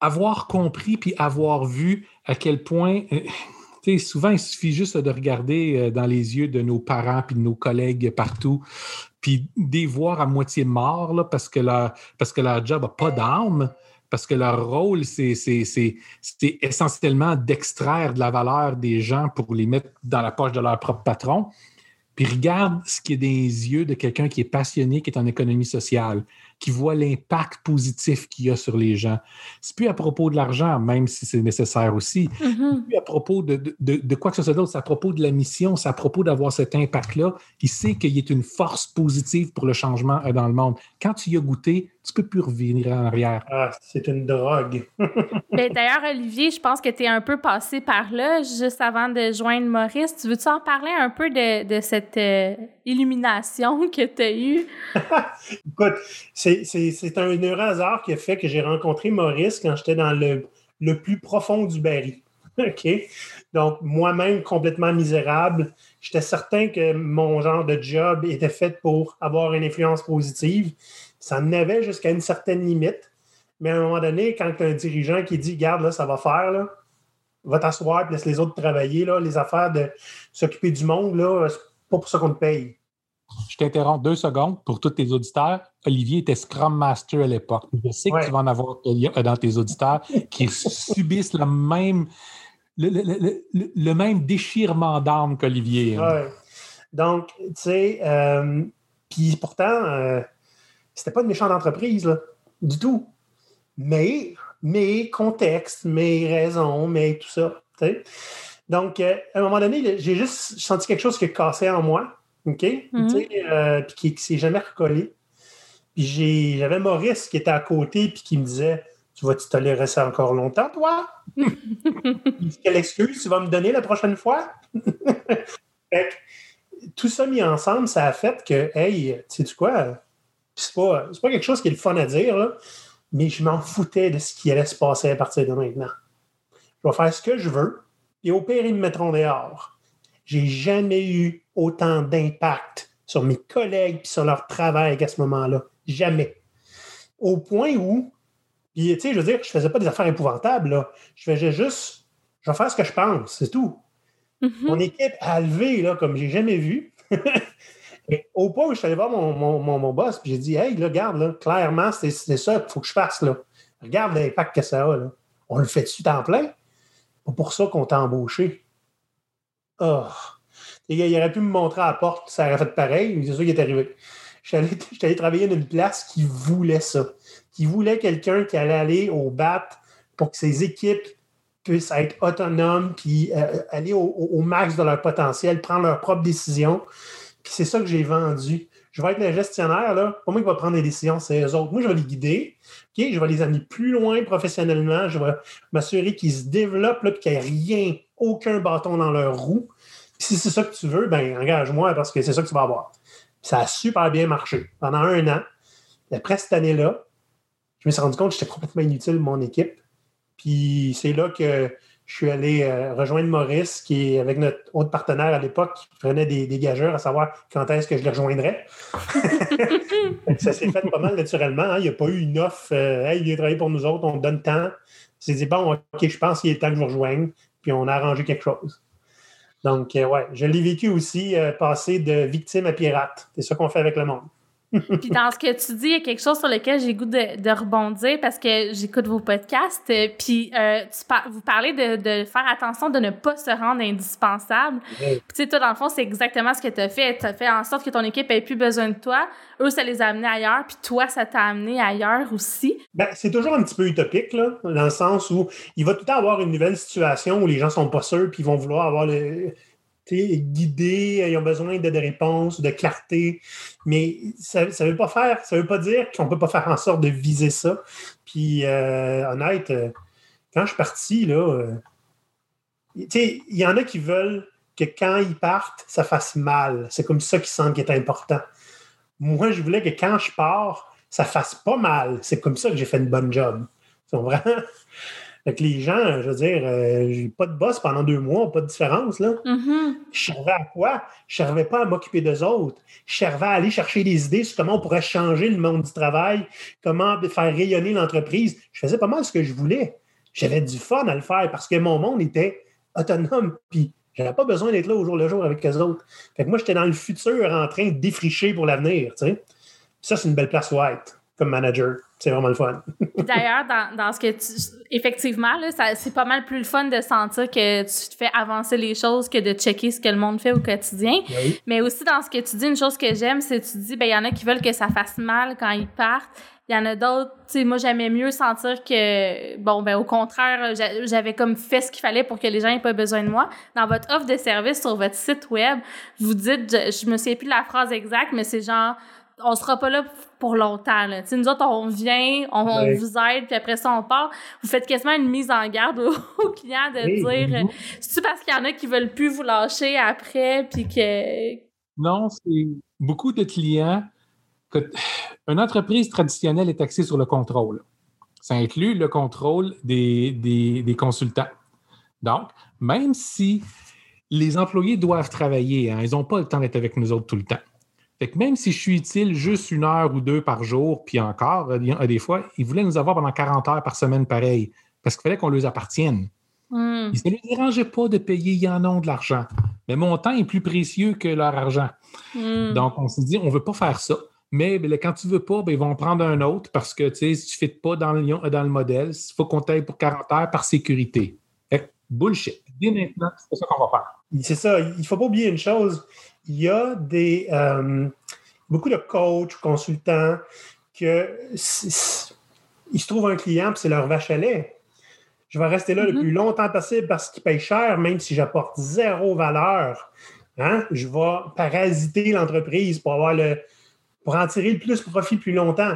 avoir compris puis avoir vu à quel point, euh, souvent il suffit juste de regarder euh, dans les yeux de nos parents puis de nos collègues partout, puis des voir à moitié morts là, parce, que leur, parce que leur job n'a pas d'âme, parce que leur rôle, c'est essentiellement d'extraire de la valeur des gens pour les mettre dans la poche de leur propre patron. Puis regarde ce qui est des yeux de quelqu'un qui est passionné, qui est en économie sociale, qui voit l'impact positif qu'il y a sur les gens. C'est plus à propos de l'argent, même si c'est nécessaire aussi. Mm-hmm. plus à propos de, de, quoi que ce soit d'autre, c'est à propos de la mission, c'est à propos d'avoir cet impact-là. Il sait qu'il est une force positive pour le changement euh, dans le monde. Quand tu y as goûté, tu peux plus revenir en arrière. Ah, c'est une drogue. Ben, d'ailleurs, Olivier, je pense que tu es un peu passé par là juste avant de joindre Maurice. Tu veux-tu en parler un peu de, de cette euh, illumination que tu as eue? Écoute, c'est un heureux hasard qui a fait que j'ai rencontré Maurice quand j'étais dans le, le plus profond du baril. OK? Donc, moi-même complètement misérable, j'étais certain que mon genre de job était fait pour avoir une influence positive. Ça en avait jusqu'à une certaine limite. Mais à un moment donné, quand tu as un dirigeant qui dit Garde, là, ça va faire, là, va t'asseoir, laisse les autres travailler, là, les affaires de s'occuper du monde, là, c'est pas pour ça qu'on te paye. Je t'interromps deux secondes pour tous tes auditeurs. Olivier était Scrum Master à l'époque. Je sais que tu vas en avoir dans tes auditeurs qui subissent le même, le, même déchirement d'âme qu'Olivier. Hein. Oui. Donc, tu sais, euh, puis pourtant, euh, c'était pas une méchante entreprise, là, du tout. Mais, mais contexte, mes raisons, mais tout ça. Donc, euh, à un moment donné, j'ai juste senti quelque chose qui cassait en moi. OK? Mm-hmm. Euh, puis qui, ne s'est jamais recollé. Puis j'avais Maurice qui était à côté puis qui me disait Tu vas-tu tolérer ça encore longtemps, toi? Quelle excuse tu vas me donner la prochaine fois? tout ça mis ensemble, ça a fait que, hey, tu sais quoi? C'est pas, pas quelque chose qui est le fun à dire, mais je m'en foutais de ce qui allait se passer à partir de maintenant. Je vais faire ce que je veux, et au pire, ils me mettront dehors. J'ai jamais eu autant d'impact sur mes collègues et sur leur travail qu'à ce moment-là. Jamais. Au point où, puis tu sais, je veux dire, je faisais pas des affaires épouvantables, là. Je faisais juste, je vais faire ce que je pense, c'est tout. Mm-hmm. Mon équipe a levé, là, comme j'ai jamais vu. au point où je suis allé voir mon, mon, mon, boss, puis j'ai dit Hey, regarde, là, clairement, c'est ça qu'il faut que je fasse. Là. Regarde l'impact que ça a. On le fait dessus temps plein? Pas pour ça qu'on t'a embauché. Oh. il aurait pu me montrer à la porte, ça aurait fait pareil, mais c'est ça qui est arrivé. Je allé, travailler dans une place qui voulait ça, qui voulait quelqu'un qui allait aller au BAT pour que ses équipes puissent être autonomes, puis euh, aller au, max de leur potentiel, prendre leurs propres décisions. Puis c'est ça que j'ai vendu. Je vais être le gestionnaire, là. Pas moi qui va prendre les décisions, c'est eux autres. Moi, je vais les guider. Je vais les amener plus loin professionnellement. Je vais m'assurer qu'ils se développent, là, puis qu'il n'y ait rien, aucun bâton dans leur roue. si c'est ça que tu veux, ben engage-moi parce que c'est ça que tu vas avoir. ça a super bien marché. Pendant un an, après cette année-là, je me suis rendu compte que j'étais complètement inutile mon équipe. Puis c'est là que je suis allé euh, rejoindre Maurice, qui est avec notre autre partenaire à l'époque, qui prenait des, des, gageurs à savoir quand est-ce que je le rejoindrais. ça s'est fait pas mal naturellement. Hein. Il n'y a pas eu une offre euh, Hey, il vient travailler pour nous autres, on donne temps. C'est dit bon, OK, je pense qu'il est temps que je vous rejoigne, puis on a arrangé quelque chose. Donc, euh, ouais, je l'ai vécu aussi, passer de victime à pirate. C'est ça qu'on fait avec le monde. Puis dans ce que tu dis, il y a quelque chose sur lequel j'ai goût de, rebondir parce que j'écoute vos podcasts. Euh, puis euh, vous parlez de, faire attention de ne pas se rendre indispensable. Puis tu sais, toi, dans le fond, c'est exactement ce que tu as fait. Tu as fait en sorte que ton équipe ait plus besoin de toi. Eux, ça les a amenés ailleurs. Puis toi, ça t'a amené ailleurs aussi. Ben, c'est toujours un petit peu utopique, là, dans le sens où il va tout le temps avoir une nouvelle situation où les gens sont pas sûrs puis ils vont vouloir avoir le guidés, ils ont besoin de, réponses, de clarté. Mais ça ne veut pas faire, ça veut pas dire qu'on ne peut pas faire en sorte de viser ça. Puis euh, honnête, euh, quand je suis parti, là, euh, il y en a qui veulent que quand ils partent, ça fasse mal. C'est comme ça qu'ils sentent qu'il est important. Moi, je voulais que quand je pars, ça fasse pas mal. C'est comme ça que j'ai fait une bonne job. Fait les gens, je veux dire, euh, j'ai pas de boss pendant deux mois, pas de différence. Là. Mm-hmm. Je servais à quoi? Je servais pas à m'occuper d'eux autres. Je servais à aller chercher des idées sur comment on pourrait changer le monde du travail, comment faire rayonner l'entreprise. Je faisais pas mal ce que je voulais. J'avais du fun à le faire parce que mon monde était autonome. Puis j'avais pas besoin d'être là au jour le jour avec eux autres. Fait que moi, j'étais dans le futur en train de défricher pour l'avenir. Ça, c'est une belle place où être comme manager. C'est vraiment le fun. D'ailleurs, dans, ce que tu. Effectivement, là, c'est pas mal plus le fun de sentir que tu te fais avancer les choses que de checker ce que le monde fait au quotidien. Mais aussi, dans ce que tu dis, une chose que j'aime, c'est que tu dis, ben, il y en a qui veulent que ça fasse mal quand ils partent. Il y en a d'autres, tu sais, moi, j'aimais mieux sentir que, bon, ben, au contraire, j'avais comme fait ce qu'il fallait pour que les gens aient pas besoin de moi. Dans votre offre de service sur votre site web, vous dites, je, je me souviens plus de la phrase exacte, mais c'est genre, on sera pas là pour longtemps. Là. nous autres, on vient, on, vous aide, puis après ça, on part. Vous faites quasiment une mise en garde aux, clients de dire mhm. c'est-tu parce qu'il y en a qui veulent plus vous lâcher après, puis que. Non, c'est beaucoup de clients. Que, une entreprise traditionnelle est axée sur le contrôle. Ça inclut le contrôle des, des, consultants. Donc, même si les employés doivent travailler, hein, ils n'ont pas le temps d'être avec nous autres tout le temps. Fait que même si je suis utile juste une heure ou deux par jour, puis encore, des fois, ils voulaient nous avoir pendant 40 heures par semaine pareil, parce qu'il fallait qu'on leur appartienne. Hmm. Ils ne les dérangeait pas de payer, ils en ont de l'argent. Mais mon temps est plus précieux que leur argent. Hmm. Donc, on s'est dit, on ne veut pas faire ça. Mais ben, quand tu ne veux pas, ben, ils vont prendre un autre parce que si tu ne fais pas dans le, dans le modèle, il faut qu'on t'aille pour 40 heures par sécurité. bullshit. Dès maintenant, c'est ça qu'on va faire. C'est ça. Il ne faut pas oublier une chose il y a des, euh, beaucoup de coachs, consultants, que ils se trouvent un client, c'est leur vache à lait. Je vais rester là le mm-hmm. plus longtemps possible parce qu'ils payent cher, même si j'apporte zéro valeur. Hein? Je vais parasiter l'entreprise pour avoir le pour en tirer le plus profit plus longtemps.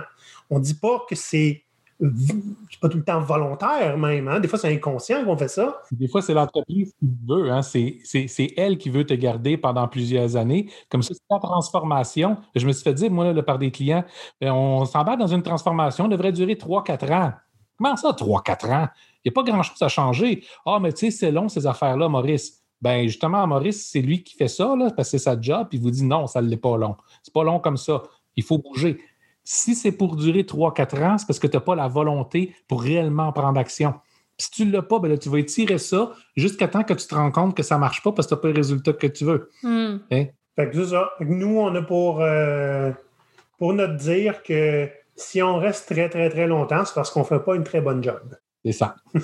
On ne dit pas que c'est c'est pas tout le temps volontaire même. Hein? Des fois, c'est inconscient qu'on fait ça. Des fois, c'est l'entreprise qui veut. Hein? C'est elle qui veut te garder pendant plusieurs années. Comme ça, c'est la transformation. Je me suis fait dire, moi, là, par des clients, ben, on s'embarque dans une transformation, devrait durer 3-4 ans. Comment ça, 3-4 ans? Il n'y a pas grand-chose à changer. Ah, mais tu sais, c'est long, ces affaires-là, Maurice. Ben justement, Maurice, c'est lui qui fait ça, là, parce que c'est sa job, puis il vous dit non, ça ne l'est pas long. C'est pas long comme ça. Il faut bouger. Si c'est pour durer 3-4 ans, c'est parce que tu n'as pas la volonté pour réellement prendre action. si tu ne l'as pas, ben tu vas étirer ça jusqu'à temps que tu te rends compte que ça ne marche pas parce que tu n'as pas le résultat que tu veux. Hmm. Hein? Fait que c'est ça. Nous, on a pour, euh, pour notre dire que si on reste très, très, très longtemps, c'est parce qu'on ne fait pas une très bonne job. C'est ça.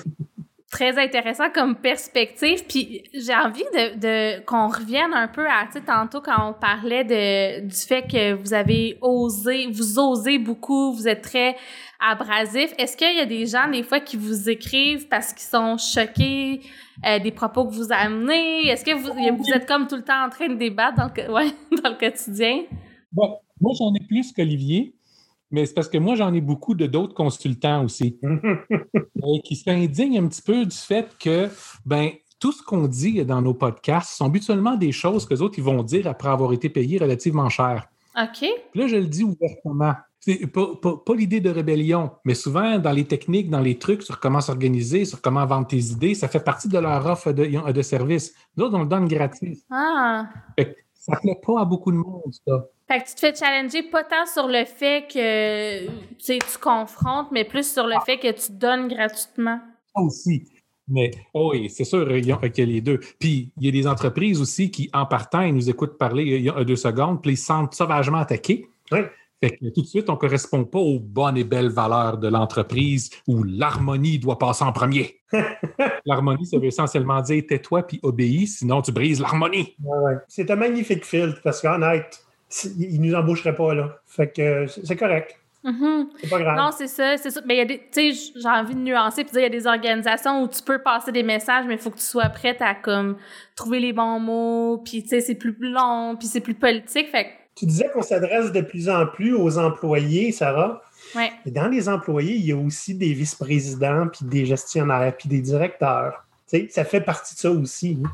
Très intéressant comme perspective. Puis j'ai envie de, de qu'on revienne un peu à, tu tantôt quand on parlait de, du fait que vous avez osé, vous osez beaucoup, vous êtes très abrasif. Est-ce qu'il y a des gens, des fois, qui vous écrivent parce qu'ils sont choqués euh, des propos que vous amenez? Est-ce que vous, vous êtes comme tout le temps en train de débattre dans le, ouais, dans le quotidien? Bon, moi, j'en ai plus qu'Olivier. Mais c'est parce que moi, j'en ai beaucoup de d'autres consultants aussi qui s'indignent un petit peu du fait que ben, tout ce qu'on dit dans nos podcasts sont habituellement des choses que les autres ils vont dire après avoir été payés relativement cher. OK. Puis là, je le dis ouvertement. C'est pas, pas, l'idée de rébellion, mais souvent dans les techniques, dans les trucs sur comment s'organiser, sur comment vendre tes idées, ça fait partie de leur offre de, de service. Nous autres, on le donne gratuit. Ah. Ça ne plaît pas à beaucoup de monde, ça. Fait que tu te fais challenger pas tant sur le fait que tu confrontes, mais plus sur le ah. fait que tu donnes gratuitement. Ça aussi. Mais oh oui, c'est sûr qu'il y a les deux. Puis il y a des entreprises aussi qui, en partant, ils nous écoutent parler il y a deux secondes, puis ils se sentent sauvagement attaqués. Oui. Fait que tout de suite, on ne correspond pas aux bonnes et belles valeurs de l'entreprise où l'harmonie doit passer en premier. l'harmonie, ça veut essentiellement dire tais-toi puis obéis, sinon tu brises l'harmonie. Ouais, C'est un magnifique filtre parce qu'honnête, il nous embaucherait pas, là. Fait que c'est correct. Mm-hmm. C'est pas grave. Non, c'est ça, c'est ça. Mais il y a des, tu sais, j'ai envie de nuancer puis dire, il y a des organisations où tu peux passer des messages, mais il faut que tu sois prête à comme trouver les bons mots, puis tu sais, c'est plus long, puis c'est plus politique. Fait Tu disais qu'on s'adresse de plus en plus aux employés, Sarah. Ouais. Et dans les employés, il y a aussi des vice-présidents, puis des gestionnaires, puis des directeurs. Tu sais, ça fait partie de ça aussi. Hein.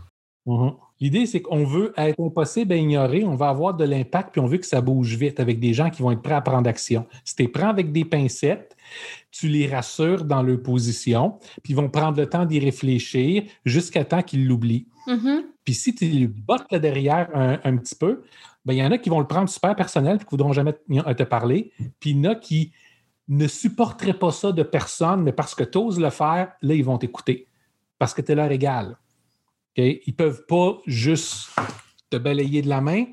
Mm-hmm. L'idée, c'est qu'on veut être impossible à ignorer, on va avoir de l'impact, puis on veut que ça bouge vite avec des gens qui vont être prêts à prendre action. Si tu les prends avec des pincettes, tu les rassures dans leur position, puis ils vont prendre le temps d'y réfléchir jusqu'à temps qu'ils l'oublient. Mm-hmm. Puis si tu les bottes là derrière un, petit peu, il y en a qui vont le prendre super personnel, puis qui ne voudront jamais te parler, puis il y en a qui ne supporteraient pas ça de personne, mais parce que tu oses le faire, là, ils vont t'écouter, parce que tu es leur égal. Ils ne peuvent pas juste te balayer de la main.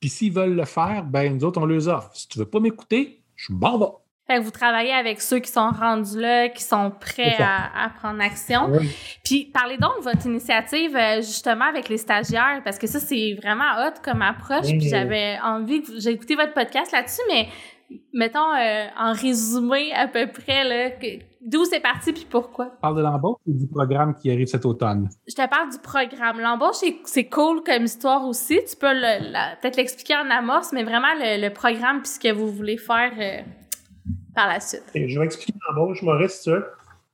Puis s'ils veulent le faire, ben nous autres, on les offre. Si tu ne veux pas m'écouter, je m'en vais. Fait que vous travaillez avec ceux qui sont rendus là, qui sont prêts à, prendre action. Puis parlez donc de votre initiative euh, justement avec les stagiaires, parce que ça, c'est vraiment hot comme approche. Puis j'avais envie, j'ai écouté votre podcast là-dessus, mais mettons euh, en résumé à peu près, là, d'où c'est parti puis pourquoi? Tu parles de l'embauche ou du programme qui arrive cet automne? Je te parle du programme. L'embauche, c'est cool comme histoire aussi. Tu peux peut-être l'expliquer en amorce, mais vraiment le, programme puis ce que vous voulez faire euh, par la suite. je vais expliquer l'embauche, Maurice, tu veux.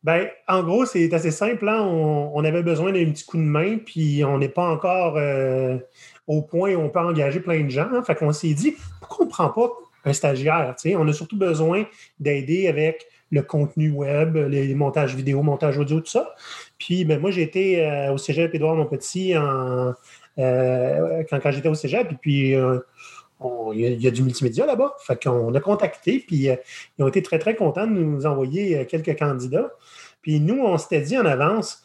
Ben, en gros, c'est assez simple. Hein. On, avait besoin d'un petit coup de main, puis on n'est pas encore euh, au point où on peut engager plein de gens. Hein. Fait qu'on s'est dit, pourquoi on ne prend pas un stagiaire. On a surtout besoin d'aider avec le contenu web, les montages vidéo, montage audio, tout ça. Puis ben, moi, j'ai été euh, au Cégep Édouard Montpetit euh, quand, quand j'étais au Cégep, puis il y, a du multimédia là-bas. Fait qu'on a contacté, puis ils ont été très, très contents de nous envoyer quelques candidats. Puis nous, on s'était dit en avance,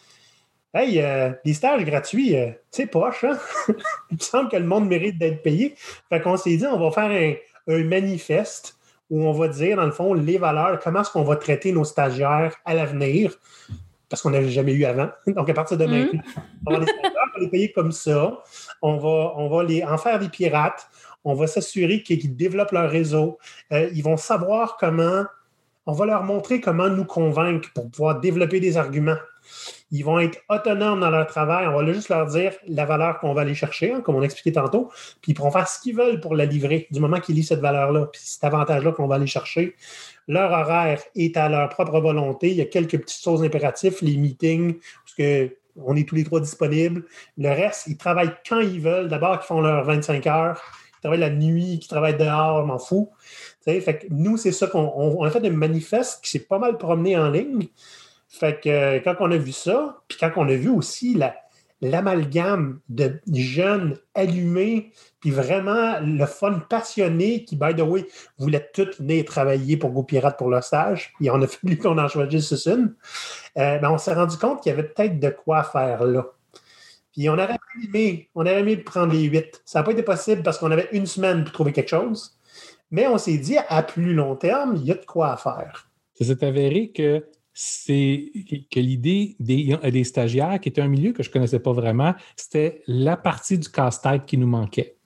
Hey, des stages gratuits, c'est poche, hein? Il me semble que le monde mérite d'être payé. Fait qu'on s'est dit, on va faire un, un manifeste où on va dire, dans le fond, les valeurs, comment est-ce qu'on va traiter nos stagiaires à l'avenir, parce qu'on n'avait jamais eu avant. Donc, à partir de mm-hmm. maintenant, on va les stagiaires, on va les payer comme ça. On va, on va les, en faire des pirates. On va s'assurer qu'ils développent leur réseau. Euh, ils vont savoir comment, on va leur montrer comment nous convaincre pour pouvoir développer des arguments. Ils vont être autonomes dans leur travail. On va juste leur dire la valeur qu'on va aller chercher, hein, comme on expliquait tantôt, puis ils pourront faire ce qu'ils veulent pour la livrer du moment qu'ils lisent cette valeur-là, puis cet avantage-là qu'on va aller chercher. Leur horaire est à leur propre volonté. Il y a quelques petites choses impératives, les meetings, parce que on est tous les trois disponibles. Le reste, ils travaillent quand ils veulent. D'abord, ils font leurs 25 heures. Travaillent la nuit, ils travaillent dehors, m'en fous. fait que nous, c'est ça qu'on a fait un manifeste qui s'est pas mal promené en ligne. Fait que euh, quand on a vu ça, puis quand on a vu aussi l'amalgame de jeunes allumés, puis vraiment le fun passionné qui, by the way, voulaient tous venir travailler pour Go Pirate pour leur stage, et on a fallu qu'on en choisisse une, euh, ben on s'est rendu compte qu'il y avait peut-être de quoi faire là. Puis on aurait aimé, on aurait aimé prendre les huit. Ça n'a pas été possible parce qu'on avait une semaine pour trouver quelque chose. Mais on s'est dit, à plus long terme, il y a de quoi faire. Ça s'est avéré que c'est que l'idée des, des, stagiaires, qui était un milieu que je ne connaissais pas vraiment, c'était la partie du casse-tête qui nous manquait.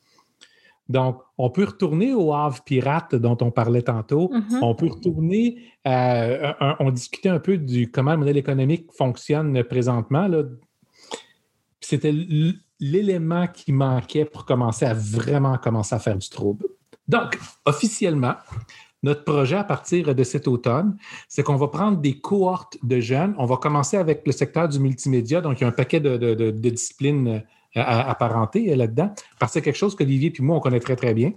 Donc, on peut retourner au Havre pirate dont on parlait tantôt. Mm-hmm. On peut retourner, euh, on discutait un peu du comment le modèle économique fonctionne présentement. C'était l'élément qui manquait pour commencer à vraiment commencer à faire du trouble. Donc, officiellement, notre projet à partir de cet automne, c'est qu'on va prendre des cohortes de jeunes. On va commencer avec le secteur du multimédia, donc il y a un paquet de, disciplines euh, apparentées euh, là-dedans, parce que c'est quelque chose qu'Olivier et moi, on connaît très, très bien.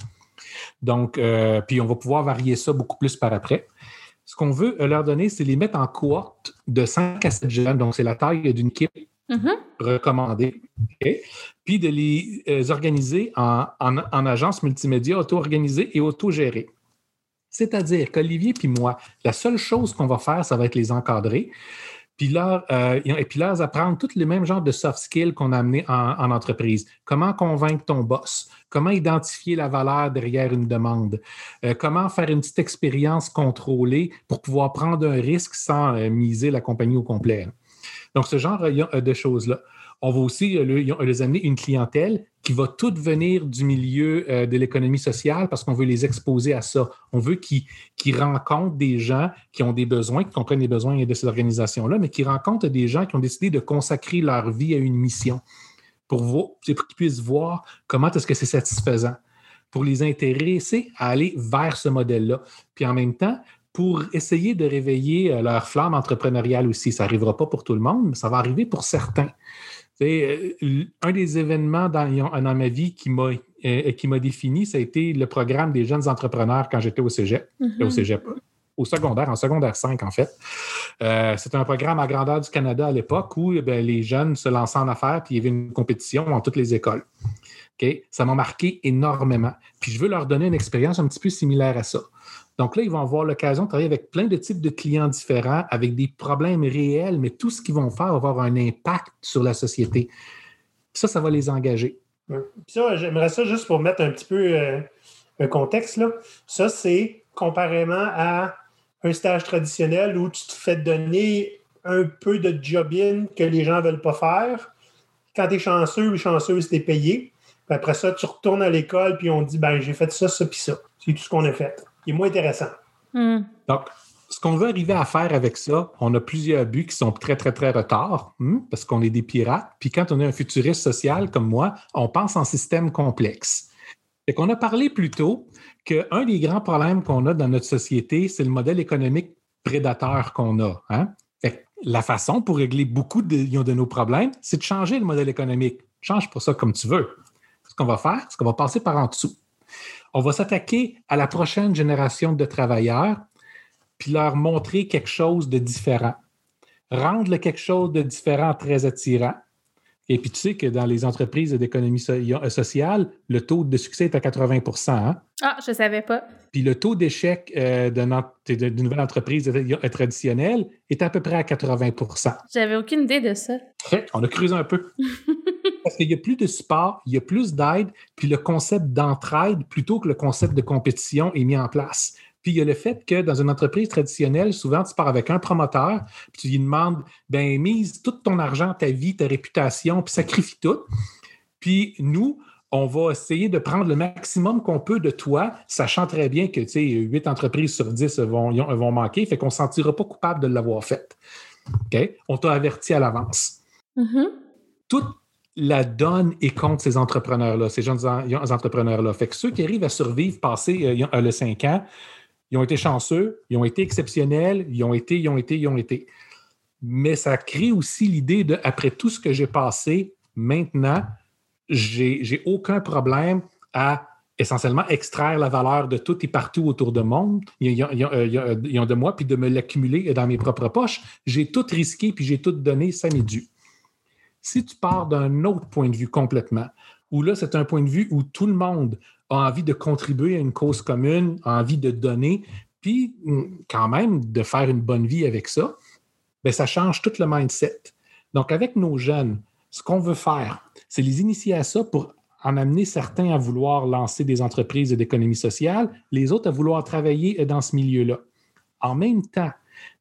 Donc, euh, puis on va pouvoir varier ça beaucoup plus par après. Ce qu'on veut leur donner, c'est les mettre en cohorte de 5 à 7 jeunes, donc c'est la taille d'une équipe recommandée, puis de les organiser en, en, en agence multimédia auto-organisée et auto-gérée. C'est-à-dire qu'Olivier puis moi, la seule chose qu'on va faire, ça va être les encadrer. Puis euh, et puis leur apprendre tous les mêmes genres de soft skills qu'on a amenés en, entreprise. Comment convaincre ton boss? Comment identifier la valeur derrière une demande? Euh, comment faire une petite expérience contrôlée pour pouvoir prendre un risque sans euh, miser la compagnie au complet? Donc, ce genre de choses-là. On va aussi les amener une clientèle qui va tout venir du milieu euh, de l'économie sociale parce qu'on veut les exposer à ça. On veut qu'ils rencontrent des gens qui ont des besoins, qui comprennent les besoins de ces organisations-là, mais qui rencontrent des gens qui ont décidé de consacrer leur vie à une mission pour, pour qu'ils puissent voir comment est-ce que c'est satisfaisant, pour les intéresser à aller vers ce modèle-là. Puis en même temps, pour essayer de réveiller euh, leur flamme entrepreneuriale aussi. Ça n'arrivera pas pour tout le monde, mais ça va arriver pour certains. Euh, un des événements dans, ma vie qui m'a euh, qui m'a défini, ça a été le programme des jeunes entrepreneurs quand j'étais au cégep, mm-hmm. au cégep, au secondaire, en secondaire 5 en fait. Euh, c'était un programme à grandeur du Canada à l'époque où eh les jeunes se lançaient en affaires puis il y avait une compétition dans toutes les écoles. Ça m'a marqué énormément. Puis je veux leur donner une expérience un petit peu similaire à ça. Donc là, ils vont avoir l'occasion de travailler avec plein de types de clients différents, avec des problèmes réels, mais tout ce qu'ils vont faire va avoir un impact sur la société. Ça, ça va les engager. ça, j'aimerais ça juste pour mettre un petit peu euh, un contexte. Là. Ça, c'est comparément à un stage traditionnel où tu te fais donner un peu de job-in que les gens ne veulent pas faire. Quand tu es chanceux ou chanceuse, tu es payé. après ça, tu retournes à l'école puis on dit ben j'ai fait ça, ça, puis ça. C'est tout ce qu'on a fait est moins intéressant. Hmm. Donc, ce qu'on veut arriver à faire avec ça, on a plusieurs buts qui sont très, très, très retard, hmm, parce qu'on est des pirates. Puis quand on est un futuriste social comme moi, on pense en système complexe. Et qu'on a parlé plus tôt qu'un des grands problèmes qu'on a dans notre société, c'est le modèle économique prédateur qu'on a. Hein? la façon pour régler beaucoup de, de nos problèmes, c'est de changer le modèle économique. Change pour ça comme tu veux. Ce qu'on va faire, c'est qu'on va passer par en dessous. On va s'attaquer à la prochaine génération de travailleurs, puis leur montrer quelque chose de différent. Rendre quelque chose de différent très attirant. Et puis, tu sais que dans les entreprises d'économie euh, sociale, le taux de succès est à 80% hein? Ah, je ne savais pas. Puis le taux d'échec euh, d'une nouvelle entreprise traditionnelle est à peu près à 80% J'avais aucune idée de ça. On a creusé un peu. Parce qu'il y a plus de support, il y a plus d'aide, puis le concept d'entraide plutôt que le concept de compétition est mis en place. Puis il y a le fait que dans une entreprise traditionnelle, souvent tu pars avec un promoteur, puis tu lui demandes, ben mise tout ton argent, ta vie, ta réputation, puis sacrifie tout. Puis nous, on va essayer de prendre le maximum qu'on peut de toi, sachant très bien que, tu sais, 8 entreprises sur 10 vont, vont manquer, fait qu'on ne se sentira pas coupable de l'avoir fait. OK? On t'a averti à l'avance. Toute la donne est contre ces entrepreneurs-là, ces jeunes entrepreneurs-là. Fait que ceux qui arrivent à survivre, passer euh, euh, le 5 ans, ils ont été chanceux, ils ont été exceptionnels, ils ont été, ils ont été, ils ont été. Mais ça crée aussi l'idée de, après tout ce que j'ai passé, maintenant, j'ai aucun problème à essentiellement extraire la valeur de tout et partout autour de monde, ils, ont de moi, puis de me l'accumuler dans mes propres poches. J'ai tout risqué, puis j'ai tout donné, ça m'est dû. Si tu pars d'un autre point de vue complètement, où là, c'est un point de vue où tout le monde a envie de contribuer à une cause commune, a envie de donner, puis hum, quand même de faire une bonne vie avec ça, bien, ça change tout le mindset. Donc, avec nos jeunes, ce qu'on veut faire, c'est les initier à ça pour en amener certains à vouloir lancer des entreprises d'économie sociale, les autres à vouloir travailler dans ce milieu-là. En même temps,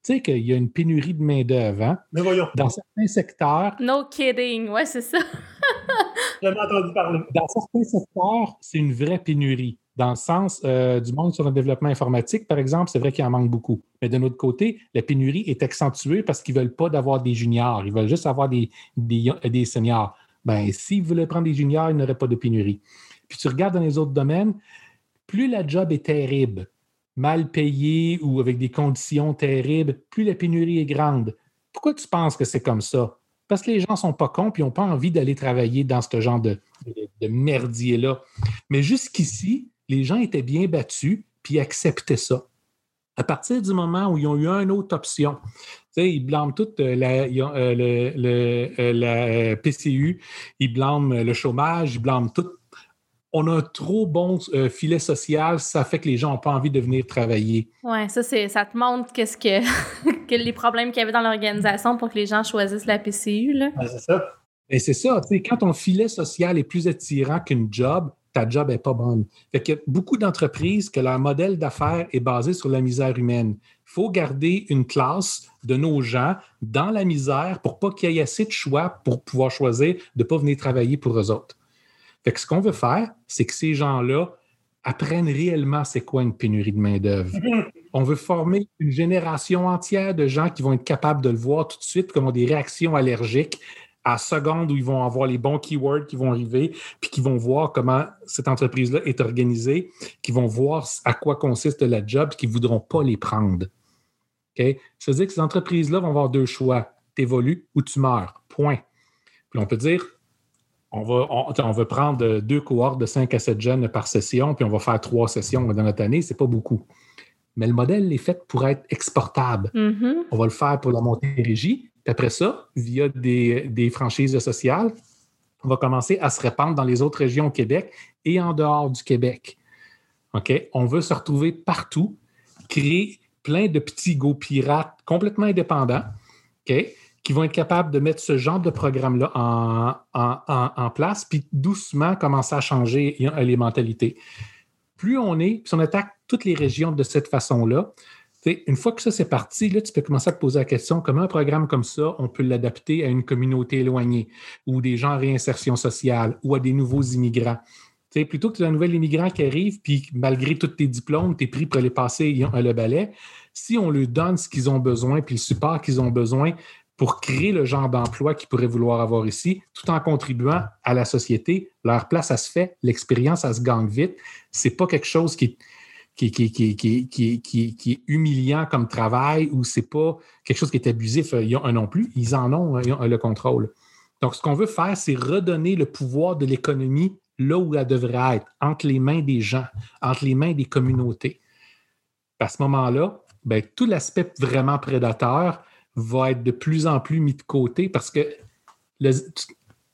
tu sais qu'il y a une pénurie de main-d'œuvre. Hein? Mais voyons. Dans certains secteurs. No kidding, ouais, c'est ça. Jamais entendu parler. Dans certains secteurs, c'est une vraie pénurie. Dans le sens euh, du monde sur le développement informatique, par exemple, c'est vrai qu'il en manque beaucoup. Mais de notre côté, la pénurie est accentuée parce qu'ils ne veulent pas d'avoir des juniors. Ils veulent juste avoir des, des, des seniors. Ben, s'ils voulaient prendre des juniors, il n'y aurait pas de pénurie. Puis tu regardes dans les autres domaines, plus la job est terrible, mal payée ou avec des conditions terribles, plus la pénurie est grande. Pourquoi tu penses que c'est comme ça? Parce que les gens ne sont pas cons et n'ont pas envie d'aller travailler dans ce genre de, merdier-là. Mais jusqu'ici, les gens étaient bien battus puis acceptaient ça. À partir du moment où ils ont eu une autre option, ils blâment toute euh, la, euh, le, euh, la PCU, ils blâment le chômage, ils blâment tout. On a un trop bon filet social, ça fait que les gens n'ont pas envie de venir travailler. Oui, ça, ça te montre qu'est-ce que, que les problèmes qu'il y avait dans l'organisation pour que les gens choisissent la PCU. Là. c'est ça. C'est ça, quand ton filet social est plus attirant qu'une job, ta job n'est pas bonne. Fait qu'il y a beaucoup d'entreprises que leur modèle d'affaires est basé sur la misère humaine. Il faut garder une classe de nos gens dans la misère pour pas qu'il y ait assez de choix pour pouvoir choisir de ne pas venir travailler pour eux autres. Fait que ce qu'on veut faire, c'est que ces gens-là apprennent réellement c'est quoi une pénurie de main-d'œuvre. On veut former une génération entière de gens qui vont être capables de le voir tout de suite, comme ont des réactions allergiques à seconde où ils vont avoir les bons keywords qui vont arriver, puis qui vont voir comment cette entreprise-là est organisée, qui vont voir à quoi consiste la job, qui ne voudront pas les prendre. OK? Ça veut dire que ces entreprises-là vont avoir deux choix. Tu évolues ou tu meurs. Point. Puis on peut dire, on va, on, va prendre deux cohortes de 5 à 7 jeunes par session, puis on va faire trois sessions dans notre année. Ce n'est pas beaucoup. Mais le modèle est fait pour être exportable. Mm-hmm. On va le faire pour la montée régie, après ça, via des, franchises sociales, on va commencer à se répandre dans les autres régions au Québec et en dehors du Québec. OK? On veut se retrouver partout, créer plein de petits go pirates complètement indépendants, OK? Qui vont être capables de mettre ce genre de programme-là en, place, puis doucement commencer à changer les mentalités. Plus on est, si on attaque toutes les régions de cette façon-là, une fois que ça c'est parti, là, tu peux commencer à te poser la question comment un programme comme ça, on peut l'adapter à une communauté éloignée ou des gens en réinsertion sociale ou à des nouveaux immigrants. plutôt que tu un nouvel immigrant qui arrive, puis malgré tous tes diplômes, tu es pris pour aller passer le balai, si on leur donne ce qu'ils ont besoin, puis le support qu'ils ont besoin pour créer le genre d'emploi qu'ils pourraient vouloir avoir ici, tout en contribuant à la société, leur place, ça se fait, l'expérience, ça se gagne vite. C'est pas quelque chose qui, est humiliant comme travail ou c'est pas quelque chose qui est abusif euh, un non plus. Ils en ont, hein, le contrôle. Donc, ce qu'on veut faire, c'est redonner le pouvoir de l'économie là où elle devrait être, entre les mains des gens, entre les mains des communautés. À ce moment-là, ben, tout l'aspect vraiment prédateur va être de plus en plus mis de côté parce que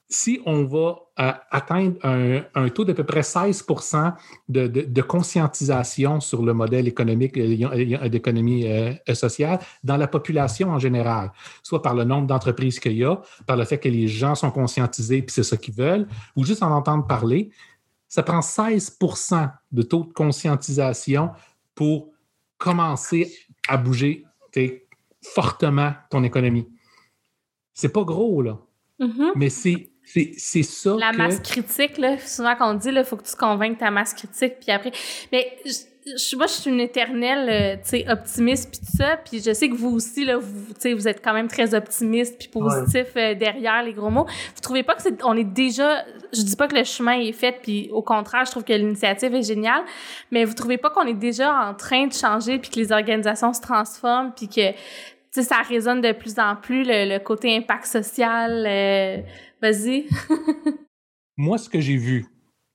si on va euh, atteindre un, taux d'à peu près 16% de, conscientisation sur le modèle économique euh, euh, d'économie sociale dans la population en général, soit par le nombre d'entreprises qu'il y a, par le fait que les gens sont conscientisés puis c'est ça qu'ils veulent, ou juste en entendre parler, ça prend 16% de taux de conscientisation pour commencer à bouger fortement ton économie. C'est pas gros, là. Mm-hmm. Mais c'est c'est ça. La masse critique, là, souvent qu'on dit, il faut que tu convainques ta masse critique, puis après. Mais je, moi, je suis une éternelle, euh, optimiste, puis tout ça. Puis je sais que vous aussi, là, vous, vous êtes quand même très optimiste, puis positif euh, derrière les gros mots. Vous trouvez pas que c'est, on est déjà, je dis pas que le chemin est fait, puis au contraire, je trouve que l'initiative est géniale, mais vous trouvez pas qu'on est déjà en train de changer, puis que les organisations se transforment, puis que ça résonne de plus en plus le, côté impact social. Euh, vas-y. Moi, ce que j'ai vu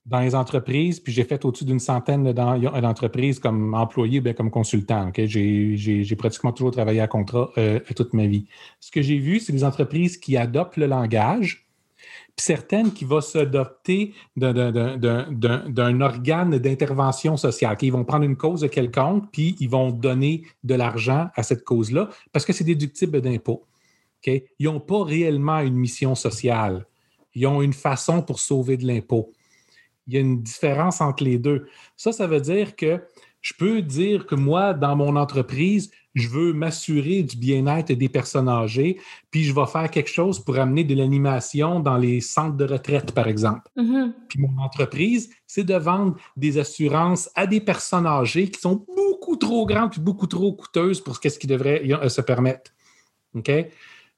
dans les entreprises, puis j'ai fait au-dessus d'une centaine d'entreprises comme employé, bien comme consultant. J'ai pratiquement toujours travaillé à contrat euh, toute ma vie. Ce que j'ai vu, c'est des entreprises qui adoptent le langage, puis certaines qui vont s'adopter d'un organe d'intervention sociale. Ils vont prendre une cause quelconque, puis ils vont donner de l'argent à cette cause-là parce que c'est déductible d'impôts. Ils n'ont pas réellement une mission sociale. ils ont une façon pour sauver de l'impôt. Il y a une différence entre les deux. Ça, ça veut dire que je peux dire que moi, dans mon entreprise, je veux m'assurer du bien-être des personnes âgées, puis je vais faire quelque chose pour amener de l'animation dans les centres de retraite, par exemple. Mhm. Puis mon entreprise, c'est de vendre des assurances à des personnes âgées qui sont beaucoup trop grandes puis beaucoup trop coûteuses pour ce qu'ils devraient euh, se permettre. OK?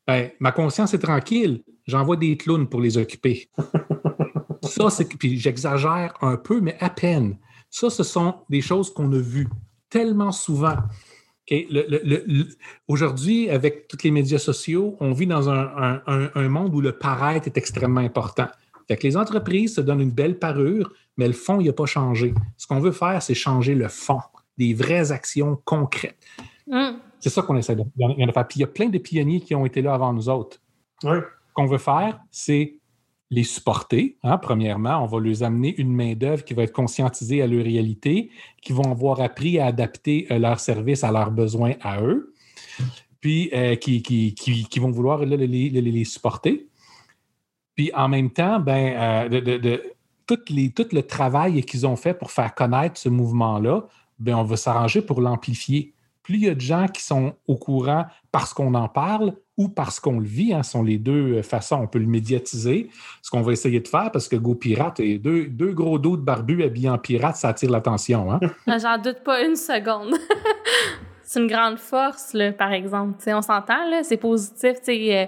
Ben, ma conscience est tranquille. J'envoie des clowns pour les occuper. Ça, c'est. Puis j'exagère un peu, mais à peine. Ça, ce sont des choses qu'on a vues tellement souvent. OK? Le- le- le- le- Aujourd'hui, avec tous les médias sociaux, on vit dans un, un- un- un monde où le paraître est extrêmement important. Fait que les entreprises se donnent une belle parure, mais le fond, il n'a pas changé. Ce qu'on veut faire, c'est changer le fond, des vraies actions concrètes. Mm. C'est ça qu'on essaie de, de faire. Puis il y a plein de pionniers qui ont été là avant nous autres. Oui. Ce qu'on veut faire, c'est les supporter. hein. Premièrement, on va leur amener une main-d'œuvre qui va être conscientisée à leur réalité, qui vont avoir appris à adapter euh, leurs services à leurs besoins à eux, puis euh, qui, qui- vont vouloir les, les- supporter. Puis en même temps, ben, euh, tout le travail qu'ils ont fait pour faire connaître ce mouvement-là, ben, on va s'arranger pour l'amplifier. Plus il y a de gens qui sont au courant parce qu'on en parle ou parce qu'on le vit, hein, ce sont les deux euh, façons. On peut le médiatiser, ce qu'on va essayer de faire parce que Go Pirate et deux, deux gros dos de barbus habillés en pirate, ça attire l'attention. Hein? Ah, J'en doute pas une seconde. c'est une grande force, là, par exemple. Tu sais, on s'entend, là, c'est positif. euh,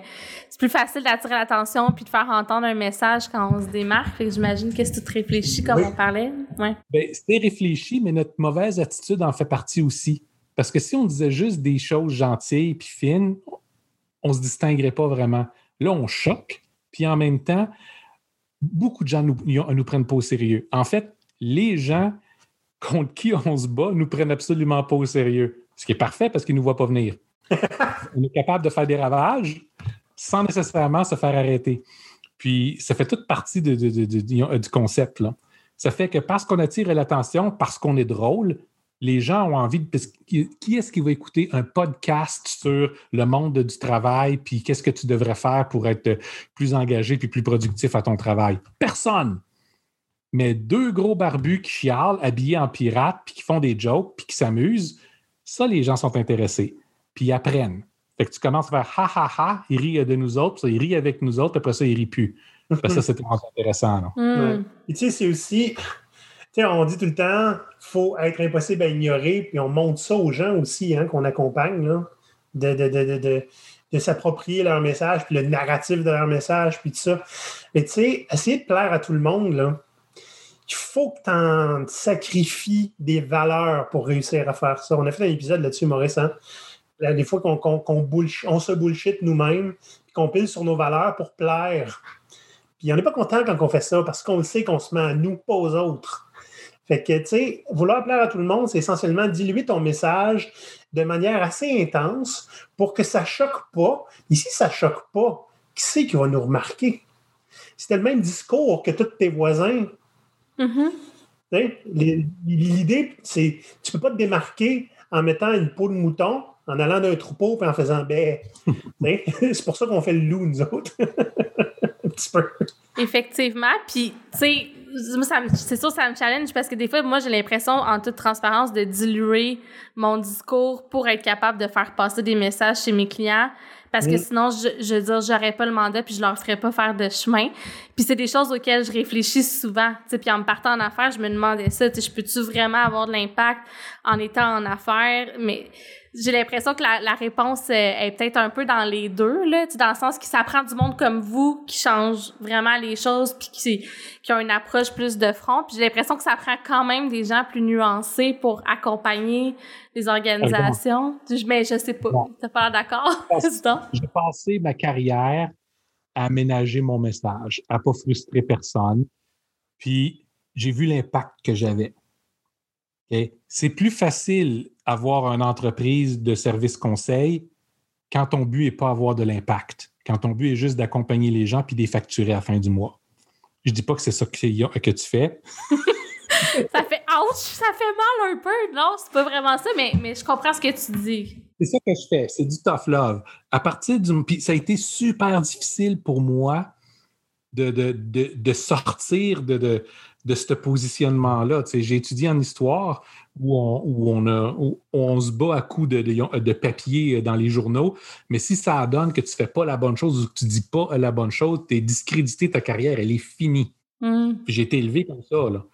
c'est plus facile d'attirer l'attention puis de faire entendre un message quand on se démarque. J'imagine que c'est tout réfléchi comme Oui. on parlait. Ouais. Ben, C'était réfléchi, mais notre mauvaise attitude en fait partie aussi. Parce que si on disait juste des choses gentilles puis fines, on ne se distinguerait pas vraiment. Là, on choque, puis en même temps, beaucoup de gens nous, nous nous prennent pas au sérieux. En fait, les gens contre qui on se bat nous prennent absolument pas au sérieux. Ce qui est parfait parce qu'ils ne nous voient pas venir. on est capable de faire des ravages sans nécessairement se faire arrêter. Puis, ça fait toute partie de- de- de- de- du concept. Là. Ça fait que parce qu'on attire l'attention, parce qu'on est drôle, les gens ont envie de. parce Qui est-ce qui va écouter un podcast sur le monde du travail, puis qu'est-ce que tu devrais faire pour être plus engagé puis plus productif à ton travail? Personne! Mais deux gros barbus qui chialent, habillés en pirates, puis qui font des jokes, puis qui s'amusent, ça, les gens sont intéressés. Puis ils apprennent. Fait que tu commences à faire ha ha ha, ils rient de nous autres, puis ça, ils rient avec nous autres, après ça, ils rient plus. Que ça, c'est vraiment intéressant. là. Mm. Ouais. Puis tu sais, c'est aussi, on dit tout le temps, faut être impossible à ignorer, puis on montre ça aux gens aussi, hein, qu'on accompagne, de, de, s'approprier leur message, puis le narratif de leur message, puis tout ça. Mais tu sais, essayer de plaire à tout le monde, il faut que tu en sacrifies des valeurs pour réussir à faire ça. On a fait un épisode là-dessus, Maurice, hein? Des fois qu'on on se bullshit nous-mêmes, puis qu'on pile sur nos valeurs pour plaire. Puis on n'est pas content quand on fait ça parce qu'on sait qu'on se met à nous, pas aux autres. Fait que, tu sais, vouloir plaire à tout le monde, c'est essentiellement diluer ton message de manière assez intense pour que ça choque pas. Ici, ça choque pas. Qui c'est qui va nous remarquer? C'était le même discours que tous tes voisins. Mhm. Les- L'idée, c'est tu peux pas te démarquer en mettant une peau de mouton, en allant d'un troupeau et en faisant ben. C'est pour ça qu'on fait le loup, nous autres. Un petit peu. Effectivement. Puis, tu sais, c'est sûr, ça me challenge parce que des fois, moi, j'ai l'impression, en toute transparence, de diluer mon discours pour être capable de faire passer des messages chez mes clients. Parce que sinon, je, je veux dire, j'aurais pas le mandat puis je leur ferais pas faire de chemin. Puis c'est des choses auxquelles je réfléchis souvent. Tu sais, puis en me partant en affaires, je me demandais ça. Je peux-tu vraiment avoir de l'impact en étant en affaires? Mais j'ai l'impression que la, la réponse euh, est peut-être un peu dans les deux, là, dans le sens que ça prend du monde comme vous qui change vraiment les choses puis qui, qui ont une approche plus de front. Puis j'ai l'impression que ça prend quand même des gens plus nuancés pour accompagner les organisations. Je- Mais je sais pas. Bon. T'as pas l'air d'accord? J'ai passé ma carrière à aménager mon message, à pas frustrer personne. Puis j'ai vu l'impact que j'avais. C'est plus facile avoir une entreprise de service conseil quand ton but n'est pas avoir de l'impact, quand ton but est juste d'accompagner les gens puis de les facturer à la fin du mois. Je dis pas que c'est ça que, que tu fais. ça fait ouch! Ça fait mal un peu. Non, c'est pas vraiment ça, mais, mais je comprends ce que tu dis. C'est ça que je fais, c'est du tough love. À partir du. Puis ça a été super difficile pour moi de, de, sortir de, de, ce positionnement-là. J'ai étudié en histoire où on, où on, a, on se bat à coups de, de, papier dans les journaux, mais si ça donne que tu ne fais pas la bonne chose ou que tu ne dis pas la bonne chose, tu es discrédité, ta carrière, elle est finie. Mm. J'ai été élevé comme ça. Là.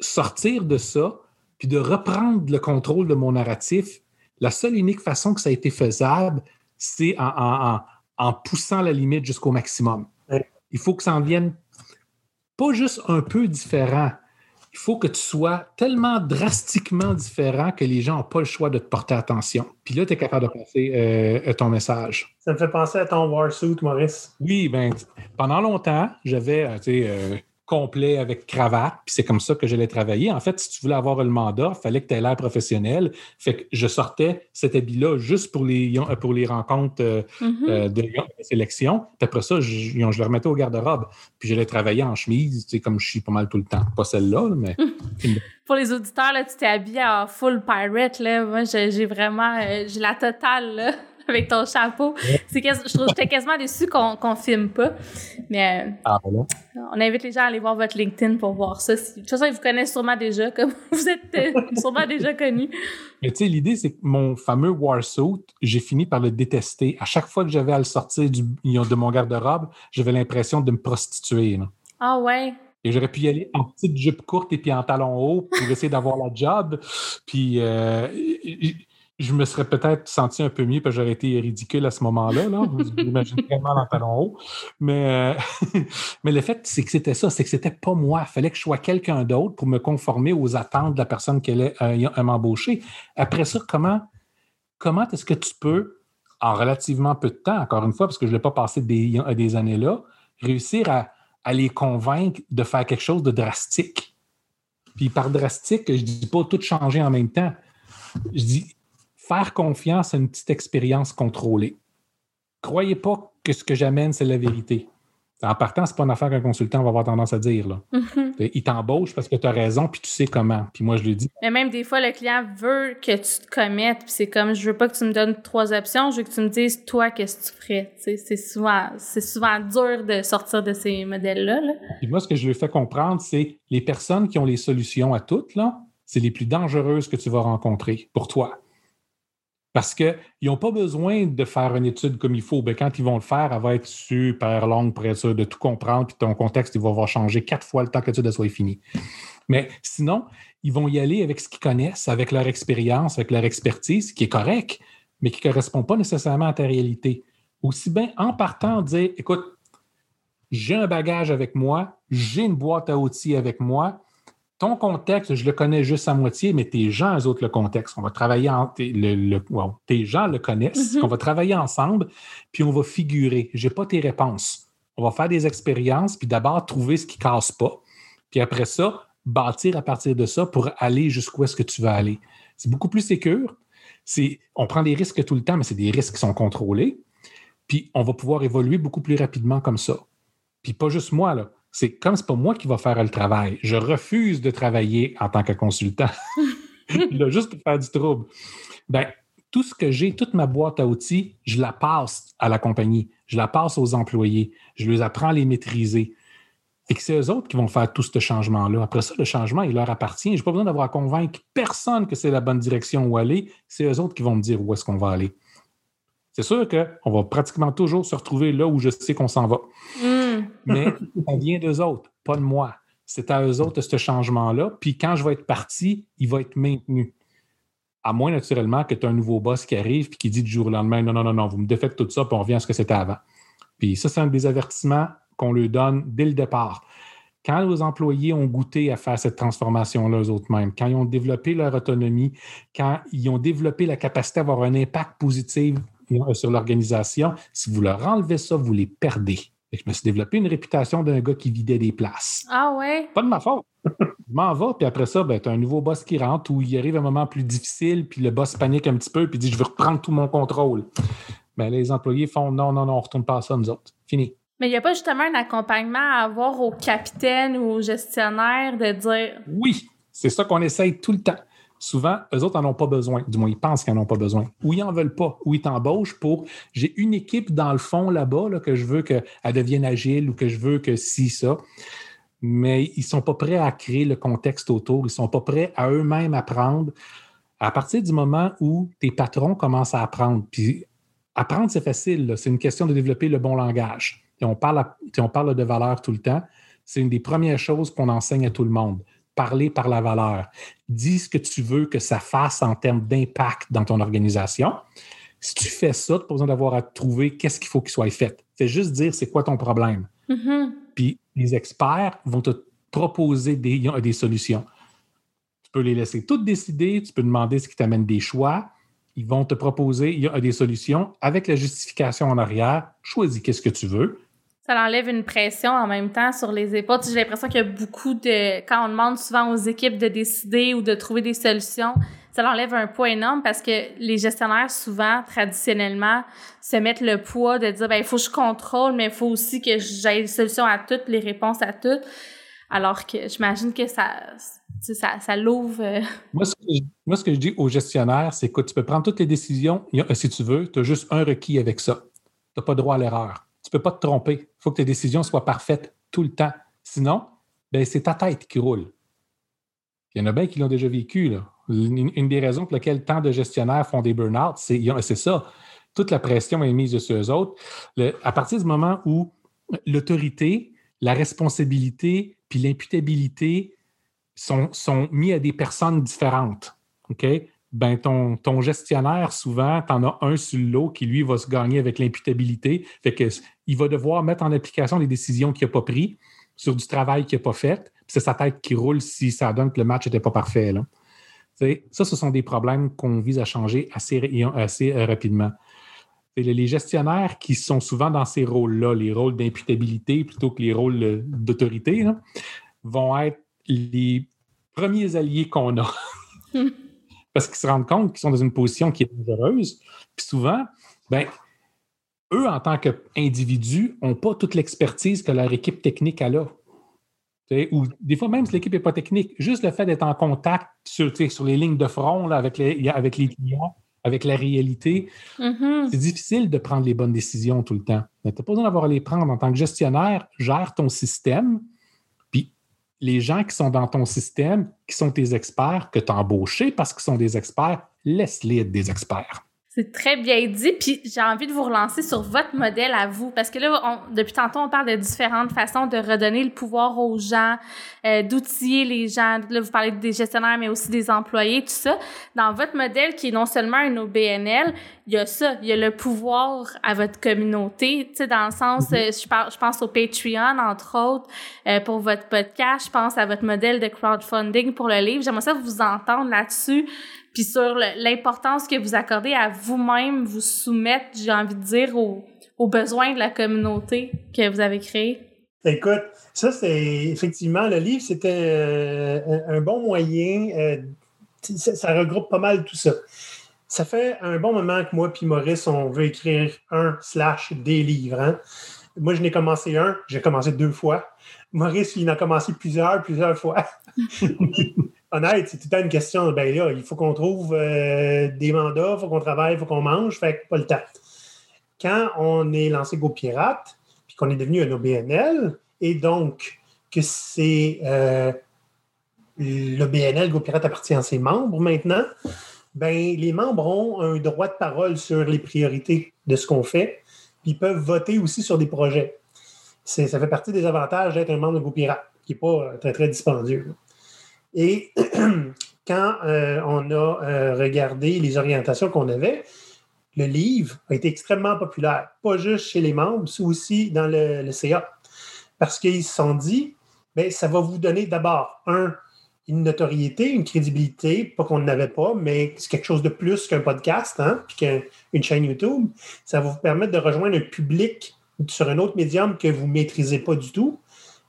sortir de ça, puis de reprendre le contrôle de mon narratif, la seule unique façon que ça a été faisable, c'est en, en, poussant la limite jusqu'au maximum. Il faut que ça en vienne pas juste un peu différent. Il faut que tu sois tellement drastiquement différent que les gens n'ont pas le choix de te porter attention. Puis là, tu es capable de passer euh, ton message. Ça me fait penser à ton Warsuit, Maurice. Oui, ben pendant longtemps, j'avais, euh, tu sais, euh, complet avec cravate, puis c'est comme ça que j'allais travailler. En fait, si tu voulais avoir le mandat, il fallait que tu aies l'air professionnel. Fait que je sortais cet habit-là juste pour les, pour les rencontres euh, mm-hmm. euh, de sélection. Puis après ça, je, je le remettais au garde-robe. Puis j'allais travailler en chemise, tu sais, comme je suis pas mal tout le temps. Pas celle-là, mais... pour les auditeurs, là, tu t'es habillé en full pirate. Là. Moi, j'ai vraiment... Euh, j'ai la totale, là. avec ton chapeau. C'est je trouve j'étais quasiment déçue qu'on ne filme pas. Mais euh, ah, on invite les gens à aller voir votre LinkedIn pour voir ça. De toute façon, ils vous connaissent sûrement déjà, comme vous êtes euh, sûrement déjà connus. Mais tu sais, l'idée, c'est que mon fameux Warsuit, j'ai fini par le détester. À chaque fois que j'avais à le sortir du, de mon garde-robe, j'avais l'impression de me prostituer. Ah ouais. Et j'aurais pu y aller en petite jupe courte et puis en talons hauts pour essayer d'avoir la job. Puis euh, je me serais peut-être senti un peu mieux parce que j'aurais été ridicule à ce moment-là. Là. Vous imaginez vraiment dans talon haut. Mais, euh, mais le fait, c'est que c'était ça, c'est que c'était pas moi. Il fallait que je sois quelqu'un d'autre pour me conformer aux attentes de la personne qui allait euh, m'embaucher. Après ça, comment, comment est-ce que tu peux, en relativement peu de temps, encore une fois, parce que je ne l'ai pas passé des, des années là, réussir à, à les convaincre de faire quelque chose de drastique? Puis par drastique, je ne dis pas tout changer en même temps. Je dis faire confiance à une petite expérience contrôlée. Croyez pas que ce que j'amène, c'est la vérité. En partant, c'est pas une affaire qu'un consultant va avoir tendance à dire. Là. Mm-hmm. Il t'embauche parce que tu as raison, puis tu sais comment. Puis moi, je le dis. Mais même des fois, le client veut que tu te commettes, puis c'est comme, je veux pas que tu me donnes trois options, je veux que tu me dises, toi, qu'est-ce que tu ferais? C'est souvent, souvent dur de sortir de ces modèles-là. Puis moi, ce que je lui fais comprendre, c'est les personnes qui ont les solutions à toutes, là, c'est les plus dangereuses que tu vas rencontrer pour toi. Parce qu'ils n'ont pas besoin de faire une étude comme il faut. Ben, quand ils vont le faire, elle va être super longue pour être sûr de tout comprendre, puis ton contexte, il va avoir changé quatre fois le temps que l'étude soit finie. Mais sinon, ils vont y aller avec ce qu'ils connaissent, avec leur expérience, avec leur expertise, qui est correct, mais qui ne correspond pas nécessairement à ta réalité. Aussi bien en partant, dire écoute, j'ai un bagage avec moi, j'ai une boîte à outils avec moi, ton contexte, je le connais juste à moitié, mais tes gens, eux autres, le contexte. On va travailler en. Le, tes gens le connaissent. Mm-hmm. On va travailler ensemble, puis on va figurer. Je n'ai pas tes réponses. On va faire des expériences, puis d'abord trouver ce qui ne casse pas. Puis après ça, bâtir à partir de ça pour aller jusqu'où est-ce que tu vas aller. C'est beaucoup plus sécur. On prend des risques tout le temps, mais c'est des risques qui sont contrôlés. Puis on va pouvoir évoluer beaucoup plus rapidement comme ça. Puis pas juste moi, là c'est comme c'est pas moi qui va faire le travail. Je refuse de travailler en tant que consultant. juste pour faire du trouble. Ben, tout ce que j'ai, toute ma boîte à outils, je la passe à la compagnie, je la passe aux employés, je les apprends à les maîtriser. Et que c'est eux autres qui vont faire tout ce changement-là. Après ça, le changement, il leur appartient. Je n'ai pas besoin d'avoir à convaincre personne que c'est la bonne direction où aller. C'est eux autres qui vont me dire où est-ce qu'on va aller. C'est sûr qu'on va pratiquement toujours se retrouver là où je sais qu'on s'en va. Hmm. Mais ça vient d'eux autres, pas de moi. C'est à eux autres ce changement-là. Puis quand je vais être parti, il va être maintenu. À moins, naturellement, que tu as un nouveau boss qui arrive et qui dit du jour au lendemain Non, non, non, non, vous me défaites tout ça, puis on revient à ce que c'était avant. Puis ça, c'est un des avertissements qu'on leur donne dès le départ. Quand nos employés ont goûté à faire cette transformation-là eux-mêmes, quand ils ont développé leur autonomie, quand ils ont développé la capacité à avoir un impact positif sur l'organisation. Si vous leur enlevez ça, vous les perdez. Je me suis développé une réputation d'un gars qui vidait des places. Ah ouais? Pas de ma faute. je m'en vais, puis après ça, ben, tu as un nouveau boss qui rentre où il arrive un moment plus difficile, puis le boss panique un petit peu, puis dit Je veux reprendre tout mon contrôle. Ben, les employés font Non, non, non, on ne retourne pas à ça, nous autres. Fini. Mais il n'y a pas justement un accompagnement à avoir au capitaine ou au gestionnaire de dire Oui, c'est ça qu'on essaye tout le temps souvent, eux autres n'en ont pas besoin. Du moins, ils pensent qu'ils n'en ont pas besoin. Ou ils n'en veulent pas. Ou ils t'embauchent pour j'ai une équipe dans le fond là-bas que je veux qu'elle devienne agile ou que je veux que si, ça. Mais ils ne sont pas prêts à créer le contexte autour. Ils ne sont pas prêts à eux-mêmes apprendre. À partir du moment où tes patrons commencent à apprendre, puis apprendre, c'est facile. C'est une question de développer le bon langage. On parle de valeur tout le temps. C'est une des premières choses qu'on enseigne à tout le monde parler par la valeur. Dis ce que tu veux que ça fasse en termes d'impact dans ton organisation. Si tu fais ça, tu n'as pas besoin d'avoir à trouver qu'est-ce qu'il faut qu'il soit fait. Fais juste dire c'est quoi ton problème. Mm-hmm. Puis les experts vont te proposer des, des solutions. Tu peux les laisser toutes décider, tu peux demander ce qui t'amène des choix. Ils vont te proposer des solutions avec la justification en arrière. Choisis qu'est-ce que tu veux ça enlève une pression en même temps sur les épaules. J'ai l'impression qu'il y a beaucoup de... Quand on demande souvent aux équipes de décider ou de trouver des solutions, ça enlève un poids énorme parce que les gestionnaires, souvent, traditionnellement, se mettent le poids de dire, ben il faut que je contrôle, mais il faut aussi que j'aie des solutions à toutes, les réponses à toutes. Alors que j'imagine que ça, ça, ça l'ouvre. Euh, moi ce, que je, moi, ce que je dis aux gestionnaires, c'est que tu peux prendre toutes les décisions si tu veux, tu as juste un requis avec ça. Tu n'as pas droit à l'erreur tu ne peux pas te tromper. Faut que tes décisions soient parfaites tout le temps. Sinon, ben, c'est ta tête qui roule. Il y en a bien qui l'ont déjà vécu. Une, des raisons pour lesquelles tant de gestionnaires font des burn-out, c'est ça. Toute la pression est mise sur eux autres. à partir du moment où l'autorité, la responsabilité puis l'imputabilité sont, sont mis à des personnes différentes. OK? Ben ton, gestionnaire, souvent, tu en as un sur l'eau qui, lui, va se gagner avec l'imputabilité. Fait que il va devoir mettre en application les décisions qu'il n'a pas prises sur du travail qu'il n'a pas fait. C'est sa tête qui roule si ça donne que le match n'était pas parfait. Là. Ça, ce sont des problèmes qu'on vise à changer assez, assez euh, rapidement. Les gestionnaires qui sont souvent dans ces rôles-là, les rôles d'imputabilité plutôt que les rôles euh, d'autorité, vont être les premiers alliés qu'on a. parce qu'ils se rendent compte qu'ils sont dans une position qui est dangereuse. Puis souvent, ben, eux, en tant qu'individus, n'ont pas toute l'expertise que leur équipe technique a là. Ou des fois, même si l'équipe n'est pas technique, juste le fait d'être en contact sur, sur les lignes de front là, avec, les, avec les clients, avec la réalité, mm-hmm. c'est difficile de prendre les bonnes décisions tout le temps. Tu n'as pas besoin d'avoir à les prendre en tant que gestionnaire, gère ton système, les gens qui sont dans ton système, qui sont tes experts, que tu as embauchés parce qu'ils sont des experts, laisse-les être des experts. C'est très bien dit. Puis j'ai envie de vous relancer sur votre modèle à vous. Parce que là, depuis tantôt, on parle de différentes façons de redonner le pouvoir aux gens, euh, d'outiller les gens. Là, vous parlez des gestionnaires, mais aussi des employés, tout ça. Dans votre modèle, qui est non seulement un OBNL, il y a ça. Il y a le pouvoir à votre communauté. Tu sais, dans le sens, mm-hmm. euh, je, je pense au Patreon, entre autres, euh, pour votre podcast. Je pense à votre modèle de crowdfunding pour le livre. J'aimerais ça vous entendre là-dessus puis sur l'importance que vous accordez à vous-même vous soumettre, j'ai envie de dire, aux, besoins de la communauté que vous avez créée? Écoute, ça, c'est effectivement, le livre, c'était euh, un bon moyen. Euh, ça, regroupe pas mal tout ça. Ça fait un bon moment que moi puis Maurice, on veut écrire un slash des livres. Hein. Moi, je n'ai commencé un, j'ai commencé deux fois. Maurice, il en a commencé plusieurs, plusieurs fois. honnête, c'est tout le temps une question. Ben là, il faut qu'on trouve euh, des mandats, il faut qu'on travaille, il faut qu'on mange, fait que pas le temps. Quand on est lancé GoPirate, puis qu'on est devenu un OBNL, et donc que c'est euh, l'OBNL GoPirate appartient à ses membres maintenant, ben les membres ont un droit de parole sur les priorités de ce qu'on fait, puis ils peuvent voter aussi sur des projets. Ça fait partie des avantages d'être un membre de GoPirate, qui n'est pas euh, très, très dispendieux. Et quand euh, on a euh, regardé les orientations qu'on avait, le livre a été extrêmement populaire, pas juste chez les membres, mais aussi dans le, CA. Parce qu'ils se sont dit, bien, ça va vous donner d'abord, un, une notoriété, une crédibilité, pas qu'on n'avait pas, mais c'est quelque chose de plus qu'un podcast, hein, puis qu'une chaîne YouTube. Ça va vous permettre de rejoindre un public sur un autre médium que vous ne maîtrisez pas du tout.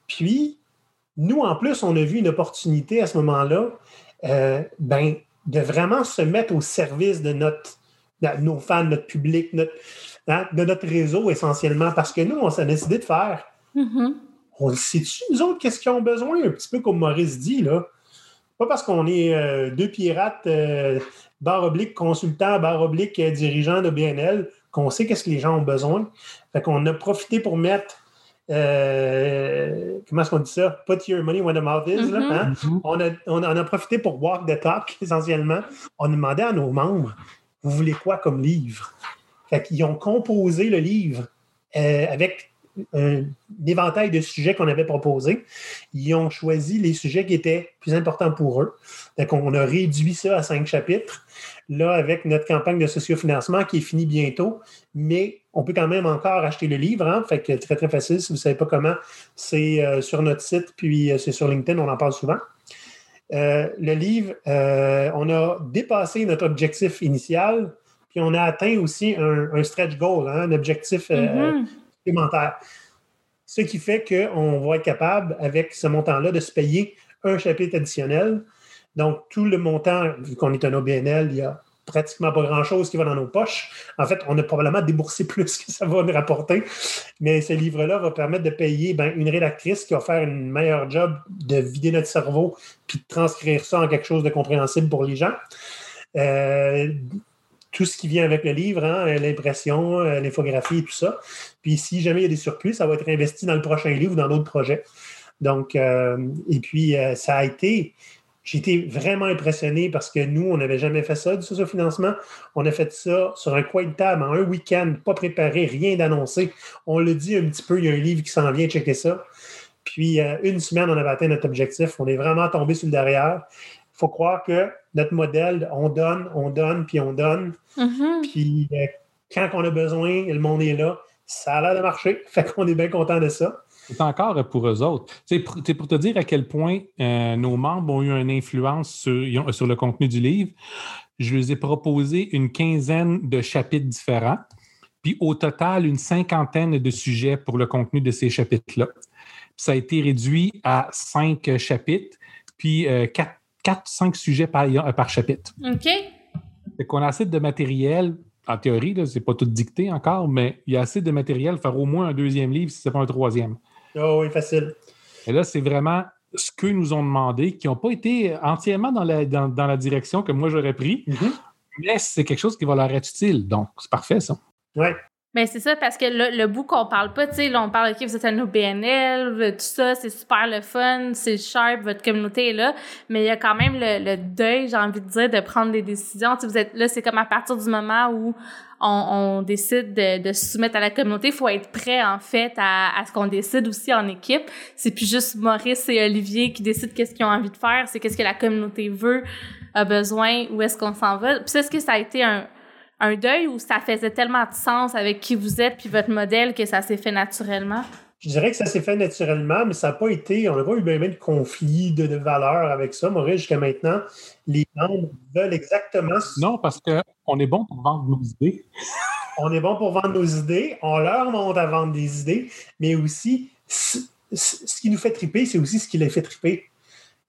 Puis, nous, en plus, on a vu une opportunité à ce moment-là euh, ben, de vraiment se mettre au service de notre, nos fans, notre public, notre, hein, de notre réseau essentiellement, parce que nous, on s'est décidé de faire. Mm-hmm. On le sait-tu, nous autres, qu'est-ce qu'ils ont besoin? Un petit peu comme Maurice dit, là. pas parce qu'on est deux pirates, barre oblique consultant, barre oblique dirigeant de BNL, qu'on sait qu'est-ce que les gens ont besoin. Fait qu'on a profité pour mettre comment est-ce qu'on dit ça? Put your money where the mouth is. là, hein? Mm-hmm. on, a, on, a, profité pour walk the talk, essentiellement. On a demandé à nos membres, vous voulez quoi comme livre? Fait qu'ils ont composé le livre avec un éventail de sujets qu'on avait proposés. Ils ont choisi les sujets qui étaient plus importants pour eux. Donc, on a réduit ça à cinq chapitres. Là, avec notre campagne de sociofinancement qui est finie bientôt, mais on peut quand même encore acheter le livre. Hein? Fait très, très facile. Si vous ne savez pas comment, c'est euh, sur notre site, puis euh, c'est sur LinkedIn, on en parle souvent. Euh, le livre, on a dépassé notre objectif initial, puis on a atteint aussi un, stretch goal, hein, un objectif Mm-hmm. Ce qui fait qu'on va être capable, avec ce montant-là, de se payer un chapitre additionnel. Donc, tout le montant, vu qu'on est un OBNL, il y a pratiquement pas grand-chose qui va dans nos poches. En fait, on a probablement déboursé plus que ça va nous rapporter. Mais ce livre-là va permettre de payer ben, une rédactrice qui va faire une meilleure job de vider notre cerveau puis de transcrire ça en quelque chose de compréhensible pour les gens. Euh, tout ce qui vient avec le livre, hein, l'impression, euh, l'infographie et tout ça. Puis si jamais il y a des surplus, ça va être investi dans le prochain livre ou dans d'autres projets. Donc, euh, et puis, ça a été j'ai été vraiment impressionné parce que nous, on n'avait jamais fait ça du socio-financement. On a fait ça sur un coin de table en un week-end, pas préparé, rien d'annoncé. On le dit un petit peu, il y a un livre qui s'en vient, checker ça. Puis euh, une semaine, on avait atteint notre objectif. On est vraiment tombé sur le derrière. Il faut croire que notre modèle, on donne, on donne, puis on donne. Mm-hmm. Puis euh, quand on a besoin, le monde est là. Ça a l'air de marcher. Fait qu'on est bien content de ça. C'est encore pour eux autres. C'est pour, pour, te dire à quel point euh, nos membres ont eu une influence sur, sur, le contenu du livre. Je les ai proposé une quinzaine de chapitres différents, puis au total, une cinquantaine de sujets pour le contenu de ces chapitres-là. Ça a été réduit à cinq chapitres, puis euh, quatre, quatre, cinq sujets par, par chapitre. OK. Fait qu'on a assez de matériel en théorie, ce n'est pas tout dicté encore, mais il y a assez de matériel pour faire au moins un deuxième livre si ce n'est pas un troisième. Oh oui, facile. Et là, c'est vraiment ce qu'eux nous ont demandé, qui n'ont pas été entièrement dans la, dans, la direction que moi j'aurais pris, Mhm. mais c'est quelque chose qui va leur être utile. Donc, c'est parfait, ça. Oui. Mais c'est ça, parce que le, le bout qu'on parle pas, tu sais, là, on parle, OK, vous êtes un OBNL, tout ça, c'est super le fun, c'est sharp, votre communauté est là, mais il y a quand même le, le deuil, j'ai envie de dire, de prendre des décisions. Tu vous êtes là, c'est comme à partir du moment où on, on décide de, de, se soumettre à la communauté, faut être prêt, en fait, à, à ce qu'on décide aussi en équipe. C'est plus juste Maurice et Olivier qui décident qu'est-ce qu'ils ont envie de faire, c'est qu'est-ce que la communauté veut, a besoin, où est-ce qu'on s'en va. Puis est-ce que ça a été un un deuil ou ça faisait tellement de sens avec qui vous êtes puis votre modèle que ça s'est fait naturellement? Je dirais que ça s'est fait naturellement, mais ça n'a pas été, on n'a pas eu bien, bien de conflit de, de valeurs avec ça. Maurice, jusqu'à maintenant, les membres veulent exactement. Non, parce qu'on est bon pour vendre nos idées. on est bon pour vendre nos idées, on leur montre à vendre des idées, mais aussi, ce qui nous fait triper, c'est aussi ce qui les fait triper.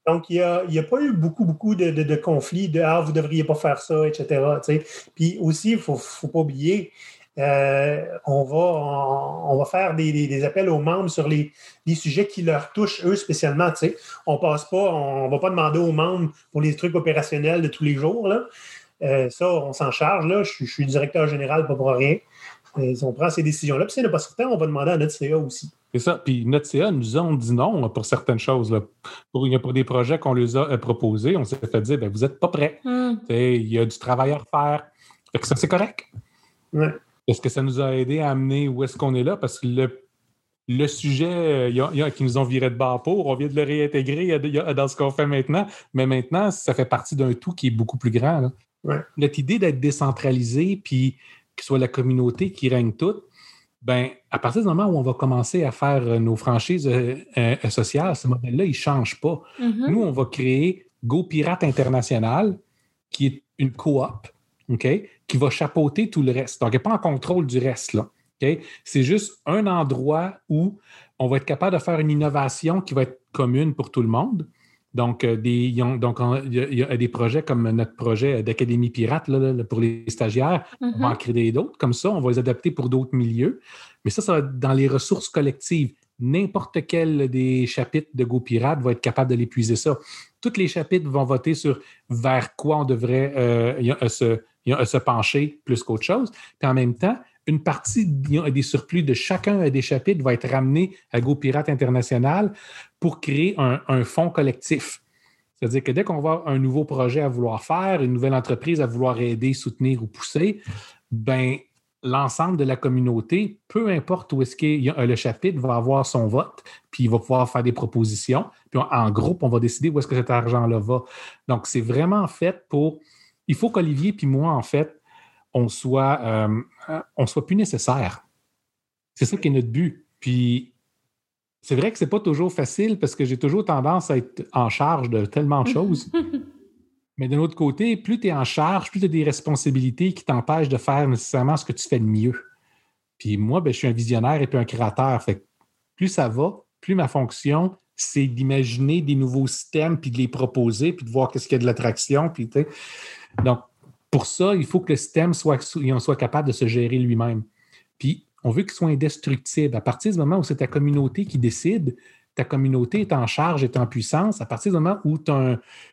Donc, il n'y a, a, pas eu beaucoup, beaucoup de, de, conflits de Ah, vous ne devriez pas faire ça, etc. T'sais. Puis aussi, il ne faut, faut, pas oublier, euh, on, va, on, va faire des, des, des, appels aux membres sur les, les, sujets qui leur touchent eux spécialement. T'sais. On passe pas, on ne va pas demander aux membres pour les trucs opérationnels de tous les jours. Là. Euh, ça, on s'en charge. Là. Je, je, suis directeur général, pas pour rien. Euh, on prend ces décisions-là. Puis si n'est pas certain, on va demander à notre CA aussi. C'est ça. Puis notre CA nous ont dit non pour certaines choses. Là. Pour, pour des projets qu'on leur a proposés, on s'est fait dire ben, vous n'êtes pas prêts. Mm. Il y a du travail à refaire. Fait que ça, c'est correct. Ouais. Est-ce que ça nous a aidé à amener où est-ce qu'on est là? Parce que le, le sujet y a, y a, qui nous ont viré de bas pour, on vient de le réintégrer dans ce qu'on fait maintenant. Mais maintenant, ça fait partie d'un tout qui est beaucoup plus grand. Là. Ouais. Notre idée d'être décentralisé, puis que ce soit la communauté qui règne toute, ben, à partir du moment où on va commencer à faire nos franchises euh, euh, sociales, ce modèle-là, il ne change pas. Mm -hmm. Nous, on va créer Go Pirate International, qui est une coop, OK, qui va chapeauter tout le reste. Donc, il n'est pas en contrôle du reste, là. C'est juste un endroit où on va être capable de faire une innovation qui va être commune pour tout le monde. Donc, euh, donc il y, a des projets comme notre projet d'Académie Pirate là, là, pour les stagiaires. Mm -hmm. On va en créer d'autres comme ça. On va les adapter pour d'autres milieux. Mais ça, ça va être dans les ressources collectives. n'importe quel des chapitres de GoPirate va être capable de l'épuiser ça. Tous les chapitres vont voter sur vers quoi on devrait euh, se, se, pencher plus qu'autre chose. Puis en même temps, une partie des surplus de chacun des chapitres va être ramenée à GoPirate International pour créer un, fonds collectif. C'est-à-dire que dès qu'on va un nouveau projet à vouloir faire, une nouvelle entreprise à vouloir aider, soutenir ou pousser, ben l'ensemble de la communauté, peu importe où est-ce y a le chapitre, va avoir son vote, puis il va pouvoir faire des propositions. Puis en groupe, on va décider où est-ce que cet argent-là va. Donc, c'est vraiment fait pour. Il faut qu'Olivier puis moi, en fait, on soit, euh, on soit plus nécessaire. C'est ça qui est notre but. Puis c'est vrai que c'est pas toujours facile parce que j'ai toujours tendance à être en charge de tellement de choses. Mais d'un autre côté, plus tu es en charge, plus tu as des responsabilités qui t'empêchent de faire nécessairement ce que tu fais de mieux. Puis moi, ben, je suis un visionnaire et puis un créateur. Fait plus ça va, plus ma fonction, c'est d'imaginer des nouveaux systèmes, puis de les proposer, puis de voir qu'est-ce qu'il y a de l'attraction. Puis, donc, pour ça, il faut que le système soit, capable de se gérer lui-même. Puis, on veut qu'il soit indestructible. À partir du moment où c'est ta communauté qui décide, ta communauté est en charge, est en puissance, à partir du moment où,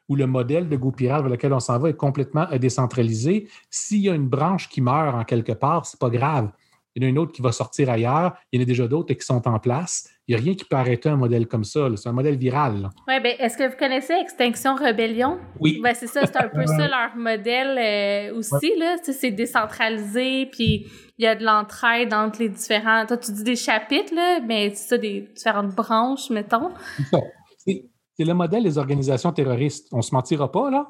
où le modèle de GoPirate vers lequel on s'en va est complètement décentralisé, s'il y a une branche qui meurt en quelque part, ce n'est pas grave. Il y en a une autre qui va sortir ailleurs, il y en a déjà d'autres qui sont en place. Il n'y a rien qui peut arrêter un modèle comme ça. C'est un modèle viral. Oui, bien, est-ce que vous connaissez Extinction Rebellion? Oui. Ben, c'est ça, c'est un peu ça leur modèle euh, aussi. C'est décentralisé, puis il y a de l'entraide entre les différents. Toi, tu dis des chapitres, là, mais c'est ça, des différentes branches, mettons. C'est le modèle des organisations terroristes. On ne se mentira pas, là.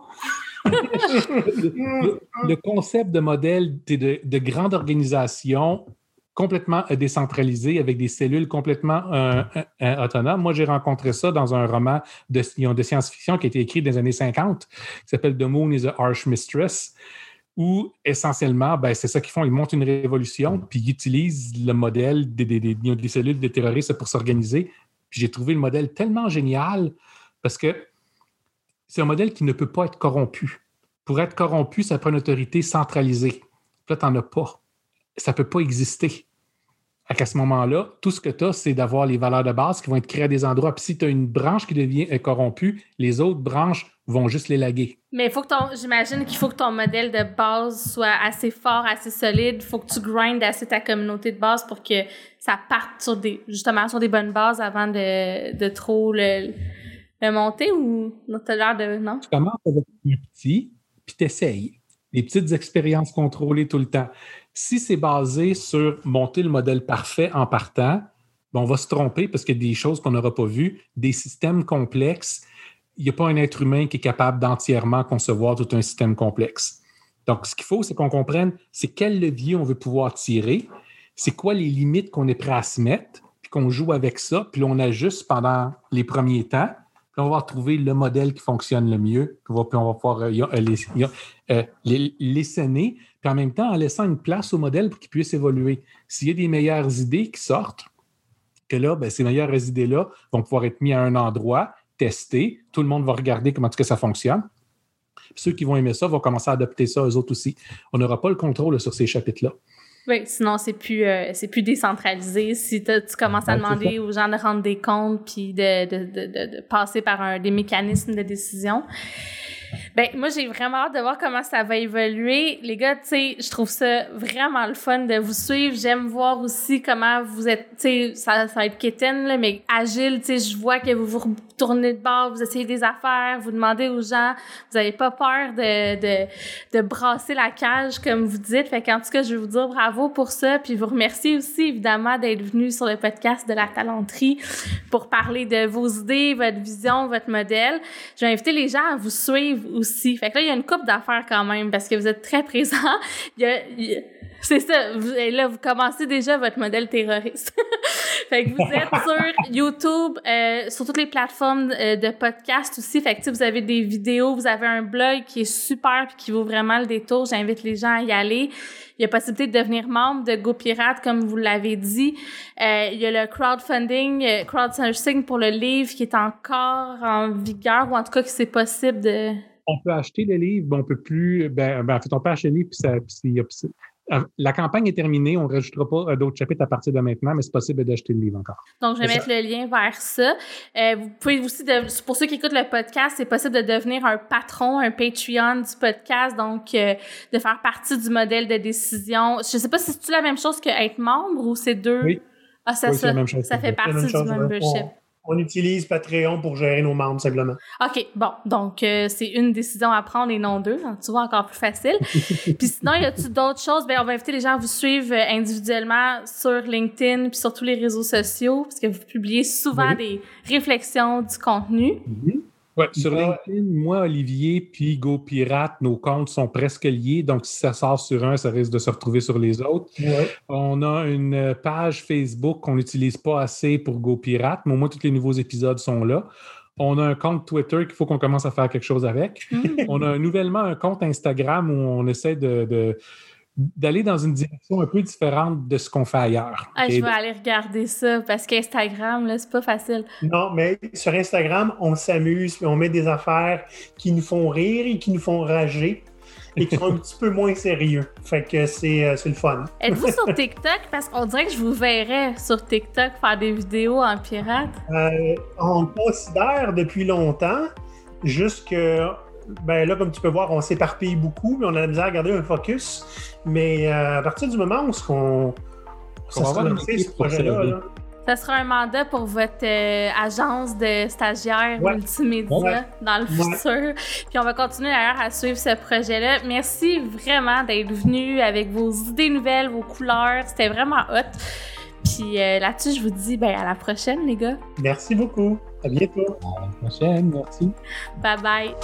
Le, concept de modèle de, de grande organisation complètement décentralisée avec des cellules complètement euh, euh, autonomes. Moi, j'ai rencontré ça dans un roman de, de science-fiction qui a été écrit dans les années 50, qui s'appelle The Moon is a Harsh Mistress, où essentiellement, ben, c'est ça qu'ils font. Ils montent une révolution, puis ils utilisent le modèle des, des, des cellules de terroristes pour s'organiser. J'ai trouvé le modèle tellement génial parce que c'est un modèle qui ne peut pas être corrompu. Pour être corrompu, ça prend une autorité centralisée. Là, tu n'en as pas. Ça ne peut pas exister. À ce moment-là, tout ce que tu as, c'est d'avoir les valeurs de base qui vont être créées à des endroits. Puis si tu as une branche qui devient corrompue, les autres branches vont juste les laguer. Mais faut que ton, j'imagine qu'il faut que ton modèle de base soit assez fort, assez solide. Il faut que tu grindes assez ta communauté de base pour que ça parte sur des, justement, sur des bonnes bases avant de, de trop le, monter ou t'as l'air de. Non? Tu commences avec les petits, puis t'essayes. Les petites expériences contrôlées tout le temps. Si c'est basé sur monter le modèle parfait en partant, ben, on va se tromper parce qu'il y a des choses qu'on n'aura pas vues, des systèmes complexes. Il n'y a pas un être humain qui est capable d'entièrement concevoir tout un système complexe. Donc, ce qu'il faut, c'est qu'on comprenne c'est quel levier on veut pouvoir tirer, c'est quoi les limites qu'on est prêt à se mettre, puis qu'on joue avec ça, puis on ajuste pendant les premiers temps on va trouver le modèle qui fonctionne le mieux, puis on va, pouvoir euh, euh, les, l'essayer, puis en même temps en laissant une place au modèle pour qu'il puisse évoluer. S'il y a des meilleures idées qui sortent, que là, ben, ces meilleures idées-là vont pouvoir être mises à un endroit, testées, tout le monde va regarder comment que ça fonctionne. ceux qui vont aimer ça vont commencer à adopter ça eux autres aussi. On n'aura pas le contrôle sur ces chapitres-là. Oui, sinon c'est plus euh, c'est plus décentralisé. Si tu commences à demander aux gens de rendre des comptes puis de, de, de, de, passer par un, des mécanismes de décision, ben, moi, j'ai vraiment hâte de voir comment ça va évoluer. Les gars, tu sais, je trouve ça vraiment le fun de vous suivre. J'aime voir aussi comment vous êtes, tu sais, ça, ça va être quétaine, là, mais agile, tu sais, je vois que vous vous retournez de bord, vous essayez des affaires, vous demandez aux gens, vous avez pas peur de, de, de brasser la cage, comme vous dites. Fait qu'en tout cas, je vais vous dire bravo pour ça, puis vous remercier aussi, évidemment, d'être venu sur le podcast de la talenterie pour parler de vos idées, votre vision, votre modèle. Je vais inviter les gens à vous suivre aussi. Fait que là, il y a une coupe d'affaires quand même parce que vous êtes très présent. Il c'est ça. Vous, là, vous commencez déjà votre modèle terroriste. fait que vous êtes sur YouTube, euh, sur toutes les plateformes euh, de podcast aussi. Fait que vous avez des vidéos, vous avez un blog qui est super puis qui vaut vraiment le détour. J'invite les gens à y aller. Il y a possibilité de devenir membre de GoPirate, comme vous l'avez dit. Euh, il y a le crowdfunding, euh, crowdsourcing pour le livre qui est encore en vigueur, ou en tout cas que c'est possible de on peut acheter le livre, mais on peut plus. Ben, ben, en fait, on peut acheter le livre, puis, ça, euh, la campagne est terminée, on ne rajoutera pas d'autres chapitres à partir de maintenant, mais c'est possible d'acheter le livre encore. Donc, je vais mettre le lien vers ça. vous pouvez aussi, pour ceux qui écoutent le podcast, c'est possible de devenir un patron, un Patreon du podcast, donc de faire partie du modèle de décision. Je ne sais pas si c'est la même chose qu'être membre ou c'est deux? Oui. Ah, ça, ça, ça fait partie du membership. On utilise Patreon pour gérer nos membres, simplement. OK, bon. Donc, euh, c'est une décision à prendre et non deux. tu vois, encore plus facile. puis sinon, y a-tu d'autres choses? Ben, on va inviter les gens à vous suivre euh, individuellement sur LinkedIn puis sur tous les réseaux sociaux parce que vous publiez souvent des réflexions du contenu. Mm-hmm. Ouais, sur LinkedIn, moi, Olivier, puis GoPirate, nos comptes sont presque liés. Donc, si ça sort sur un, ça risque de se retrouver sur les autres. On a une page Facebook qu'on n'utilise pas assez pour GoPirate, mais au moins, tous les nouveaux épisodes sont là. On a un compte Twitter qu'il faut qu'on commence à faire quelque chose avec. Mm. On a nouvellement un compte Instagram où on essaie de d'aller dans une direction un peu différente de ce qu'on fait ailleurs. Ah, je vais aller regarder ça parce qu'Instagram, là, c'est pas facile. Non, mais sur Instagram, on s'amuse on met des affaires qui nous font rire et qui nous font rager et qui sont un petit peu moins sérieux. Fait que c'est euh, le fun. Êtes-vous sur TikTok? Parce qu'on dirait que je vous verrais sur TikTok faire des vidéos en pirate. Euh, on considère depuis longtemps, juste que ben là, comme tu peux voir, on s'éparpille beaucoup, mais on a la misère à garder un focus. Mais euh, à partir du moment où on, ça sera ce projet-là, ça sera un mandat pour votre euh, agence de stagiaires multimédia dans le futur. Puis on va continuer d'ailleurs à suivre ce projet-là. Merci vraiment d'être venu avec vos idées nouvelles, vos couleurs. C'était vraiment hot. Puis euh, là-dessus, je vous dis ben, à la prochaine, les gars. Merci beaucoup. À bientôt. À la prochaine. Merci. Bye bye.